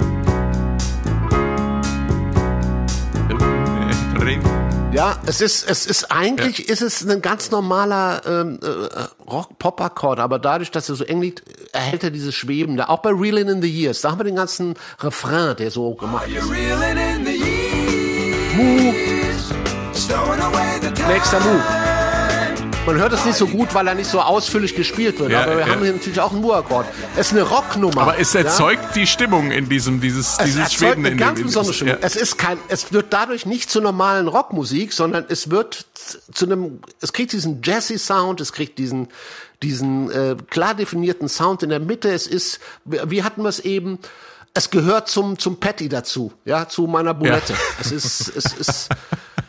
Ja, es ist, es ist eigentlich, ist es ein ganz normaler ähm, äh, Rock-Pop-Akkord, aber dadurch, dass er so eng liegt, erhält er dieses Schwebende. Auch bei Reelin' in the Years, da haben wir den ganzen Refrain, der so gemacht ist. Reeling time. nächster Mu. Man hört es nicht so gut, weil er nicht so ausführlich gespielt wird, Ja, aber wir ja. haben hier natürlich auch einen Mu-Akkord. Es ist eine Rocknummer. Aber es ja? erzeugt die Stimmung in diesem, dieses, Es dieses Schweben eine in ganz dem- besondere Stimmung. Ja. Es ist kein, es wird dadurch nicht zur normalen Rockmusik, sondern es wird zu einem, es kriegt diesen Jazzy Sound, es kriegt diesen, diesen äh, klar definierten Sound in der Mitte. Es ist, wie hatten wir es eben? Es gehört zum zum Patty dazu, ja, zu meiner Bulette. Es ist, es ist,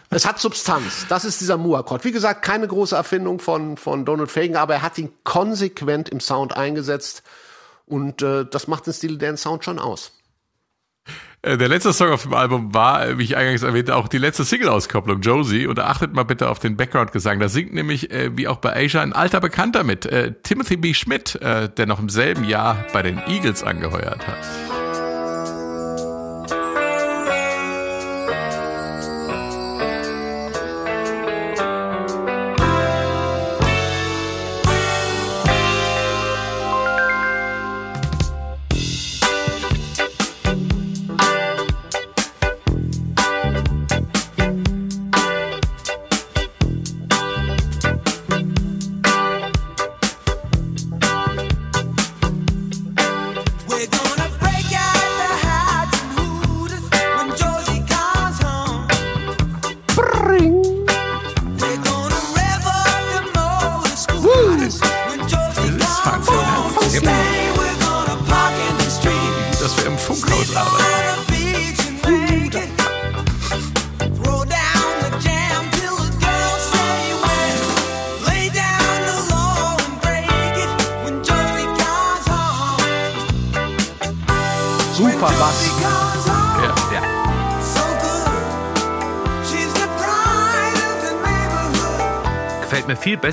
es hat Substanz. Das ist dieser Mu-Akkord. Wie gesagt, keine große Erfindung von von Donald Fagen, aber er hat ihn konsequent im Sound eingesetzt und äh, das macht den Steely Dan Sound schon aus. Äh, Der letzte Song auf dem Album war, äh, wie ich eingangs erwähnte, auch die letzte Single-Auskopplung, Josie. Und achtet mal bitte auf den Background-Gesang. Da singt nämlich, äh, wie auch bei Asia, ein alter Bekannter mit, äh, Timothy B. Schmidt, äh, der noch im selben Jahr bei den Eagles angeheuert hat.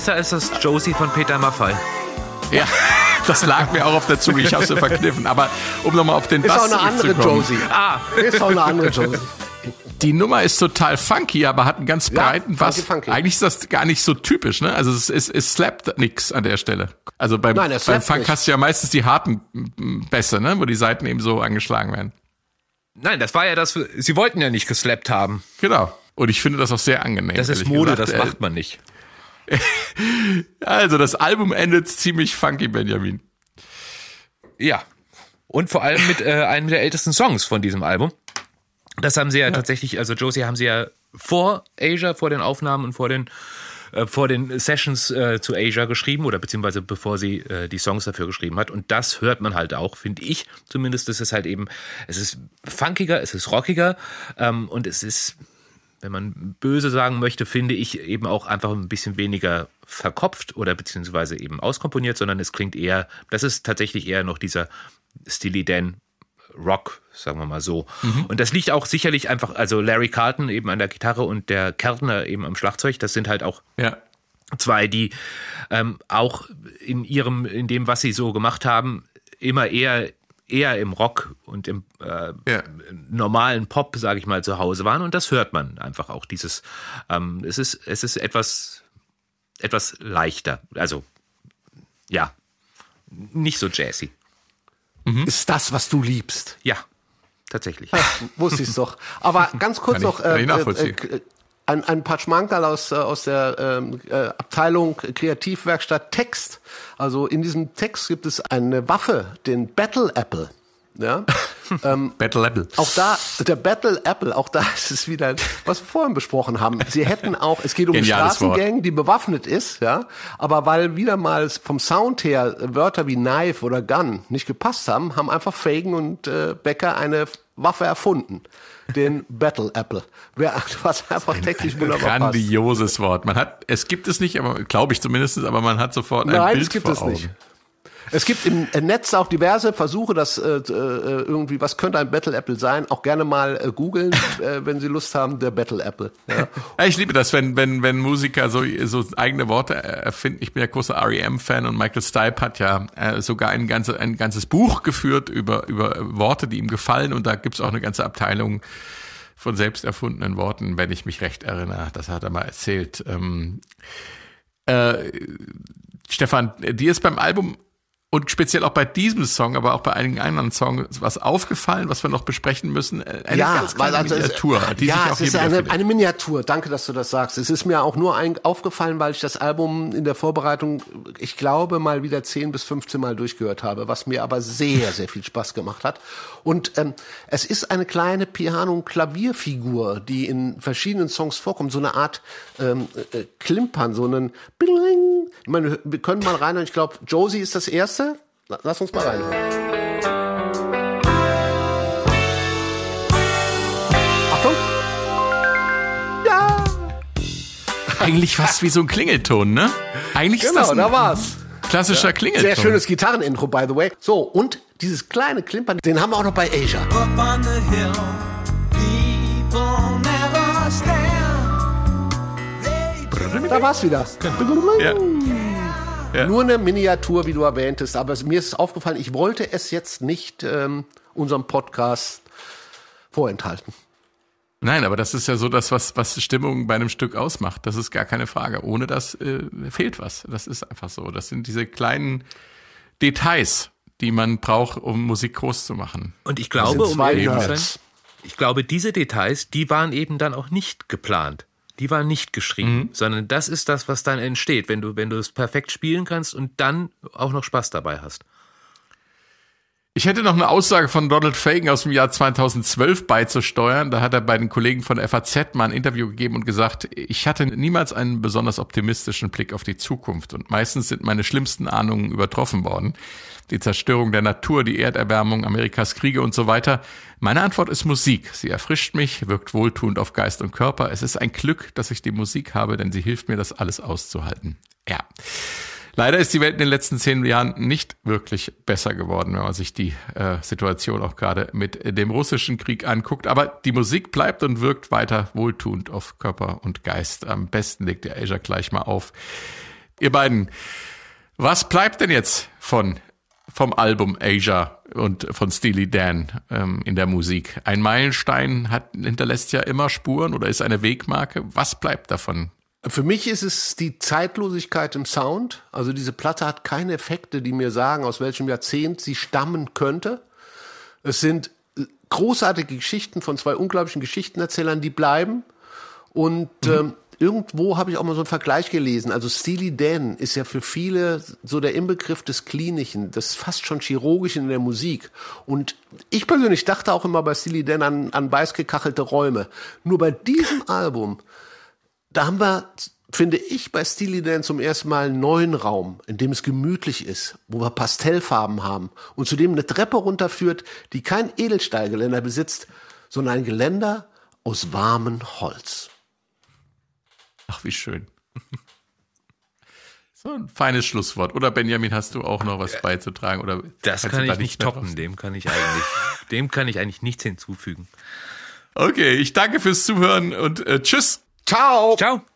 Besser als das Josie von Peter Maffay. ja. Das lag mir auch auf der Zunge, ich hab's mir verkniffen. Aber um nochmal auf den Ist Bass auch eine andere. Josie. Ah, Ist auch eine andere Josie. Die Nummer ist total funky, aber hat einen ganz Ja, breiten funky, Bass. funky. Eigentlich ist das gar nicht so typisch, ne? Also es, es, es slappt nix an der Stelle. Also beim, Nein, beim Funk nicht. hast du ja meistens die harten Bässe, ne? Wo die Seiten eben so angeschlagen werden. Nein, das war ja das, sie wollten ja nicht geslappt haben. Genau. Und ich finde das auch sehr angenehm. Das ist Mode, gesagt. das macht man nicht. Also das Album endet ziemlich funky, Benjamin. Ja. Und vor allem mit äh, einem der ältesten Songs von diesem Album. Das haben sie ja, tatsächlich, also Josie haben sie ja vor Asia, vor den Aufnahmen und vor den äh, vor den Sessions äh, zu Asia geschrieben oder beziehungsweise bevor sie äh, die Songs dafür geschrieben hat. Und das hört man halt auch, finde ich zumindest. Es ist halt eben, es ist funkiger, es ist rockiger ähm, und es ist, wenn man böse sagen möchte, finde ich eben auch einfach ein bisschen weniger verkopft oder beziehungsweise eben auskomponiert, sondern es klingt eher, das ist tatsächlich eher noch dieser Steely Dan Rock, sagen wir mal so. Und das liegt auch sicherlich einfach, also Larry Carlton eben an der Gitarre und der Kärtner eben am Schlagzeug, das sind halt auch Ja. zwei, die ähm, auch in ihrem, in dem, was sie so gemacht haben, immer eher eher im Rock und im äh, Ja. normalen Pop, sage ich mal, zu Hause waren und das hört man einfach auch. Dieses, ähm, es ist es ist etwas etwas leichter, also ja, nicht so jazzy. Ist das, was du liebst? Ja, tatsächlich. Wusste ich's doch. Aber ganz kurz Kann ich- noch ich nachvollziehen. äh, ein, ein paar Schmankerl aus, äh, aus der ähm, äh, Abteilung Kreativwerkstatt Text. Also in diesem Text gibt es eine Waffe, den Battle Apple. Ja. ähm, Battle Level. auch da, der Battle Apple, auch da ist es wieder, was wir vorhin besprochen haben. Sie hätten auch, es geht um eine. Straßengang, die bewaffnet ist, ja. Aber weil wieder mal vom Sound her Wörter wie Knife oder Gun nicht gepasst haben, haben einfach Fagan und äh, Becker eine Waffe erfunden. Den Battle Apple. Wer- Was einfach täglich wunderbar passt. Grandioses Wort. Man hat, es gibt es nicht, aber glaube ich zumindest, aber man hat sofort ein Nein, Bild es gibt vor es Augen. nicht. Es gibt im Netz auch diverse Versuche, dass äh, äh, irgendwie, was könnte ein Battle Apple sein? Auch gerne mal äh, googeln, äh, wenn Sie Lust haben, der Battle Apple. Ja. Ja, ich liebe das, wenn, wenn, wenn Musiker so, so eigene Worte erfinden. Ich bin ja großer R.E.M.-Fan und Michael Stipe hat ja äh, sogar ein, ganze, ein ganzes Buch geführt über, über Worte, die ihm gefallen und da gibt's auch eine ganze Abteilung von selbst erfundenen Worten, wenn ich mich recht erinnere. Das hat er mal erzählt. Ähm, äh, Stefan, dir ist beim Album und speziell auch bei diesem Song, aber auch bei einigen anderen Songs was aufgefallen, was wir noch besprechen müssen. Äh, Eine ganz kleine also es- Miniatur, die ja, sich auch es ist eine, eine Miniatur. Danke, dass du das sagst. Es ist mir auch nur ein, aufgefallen, weil ich das Album in der Vorbereitung, ich glaube, mal wieder 10 bis 15 Mal durchgehört habe, was mir aber sehr, sehr viel Spaß gemacht hat. Und ähm, es ist eine kleine Piano-Klavierfigur, die in verschiedenen Songs vorkommt, so eine Art ähm, äh, Klimpern, so einen Bling. Ich meine, wir können mal rein und ich glaube, Josie ist das erste. La- Lass uns mal rein. Achtung! Ja! Eigentlich fast wie so ein Klingelton, ne? Eigentlich ist Genau, das ein da war's. klassischer Klingelton. Sehr schönes Gitarrenintro, by the way. So, und dieses kleine Klimpern, den haben wir auch noch bei Asia. Up on the hill, people never stand. Da war's wieder. Ja. Ja. Nur eine Miniatur, wie du erwähntest. Aber mir ist aufgefallen, ich wollte es jetzt nicht ähm, unserem Podcast vorenthalten. Nein, aber das ist ja so das, was, was Stimmung bei einem Stück ausmacht. Das ist gar keine Frage. Ohne das äh, fehlt was. Das ist einfach so. Das sind diese kleinen Details, die man braucht, um Musik groß zu machen. Und ich glaube, um zwei ehrlich zu sein, Nerds. ich glaube, diese Details, die waren eben dann auch nicht geplant. Die waren nicht geschrieben, sondern das ist das, was dann entsteht, wenn du, wenn du es perfekt spielen kannst und dann auch noch Spaß dabei hast. Ich hätte noch eine Aussage von Donald Fagan aus dem Jahr 2012 beizusteuern. Da hat er bei den Kollegen von der FAZ mal ein Interview gegeben und gesagt, ich hatte niemals einen besonders optimistischen Blick auf die Zukunft und meistens sind meine schlimmsten Ahnungen übertroffen worden. Die Zerstörung der Natur, die Erderwärmung, Amerikas Kriege und so weiter. Meine Antwort ist Musik. Sie erfrischt mich, wirkt wohltuend auf Geist und Körper. Es ist ein Glück, dass ich die Musik habe, denn sie hilft mir, das alles auszuhalten. Ja. Leider ist die Welt in den letzten zehn Jahren nicht wirklich besser geworden, wenn man sich die äh, Situation auch gerade mit dem russischen Krieg anguckt. Aber die Musik bleibt und wirkt weiter wohltuend auf Körper und Geist. Am besten legt der Asia gleich mal auf. Ihr beiden, was bleibt denn jetzt von vom Album Asia und von Steely Dan ähm, in der Musik. Ein Meilenstein hat, hinterlässt ja immer Spuren oder ist eine Wegmarke. Was bleibt davon? Für mich ist es die Zeitlosigkeit im Sound. Also diese Platte hat keine Effekte, die mir sagen, aus welchem Jahrzehnt sie stammen könnte. Es sind großartige Geschichten von zwei unglaublichen Geschichtenerzählern, die bleiben. Und mhm. ähm, irgendwo habe ich auch mal so einen Vergleich gelesen. Also Steely Dan ist ja für viele so der Inbegriff des Klinischen, des fast schon Chirurgischen in der Musik. Und ich persönlich dachte auch immer bei Steely Dan an, an beißgekachelte Räume. Nur bei diesem Album, da haben wir finde ich bei Steely Dan zum ersten Mal einen neuen Raum, in dem es gemütlich ist, wo wir Pastellfarben haben und zu dem eine Treppe runterführt, die kein Edelstahlgeländer besitzt, sondern ein Geländer aus warmem Holz. Ach, wie schön. So ein feines Schlusswort. Oder Benjamin, hast du auch noch was beizutragen? Oder das kann ich nicht toppen. Dem kann ich eigentlich, dem kann ich eigentlich nichts hinzufügen. Okay, ich danke fürs Zuhören und äh, tschüss. Ciao. Ciao.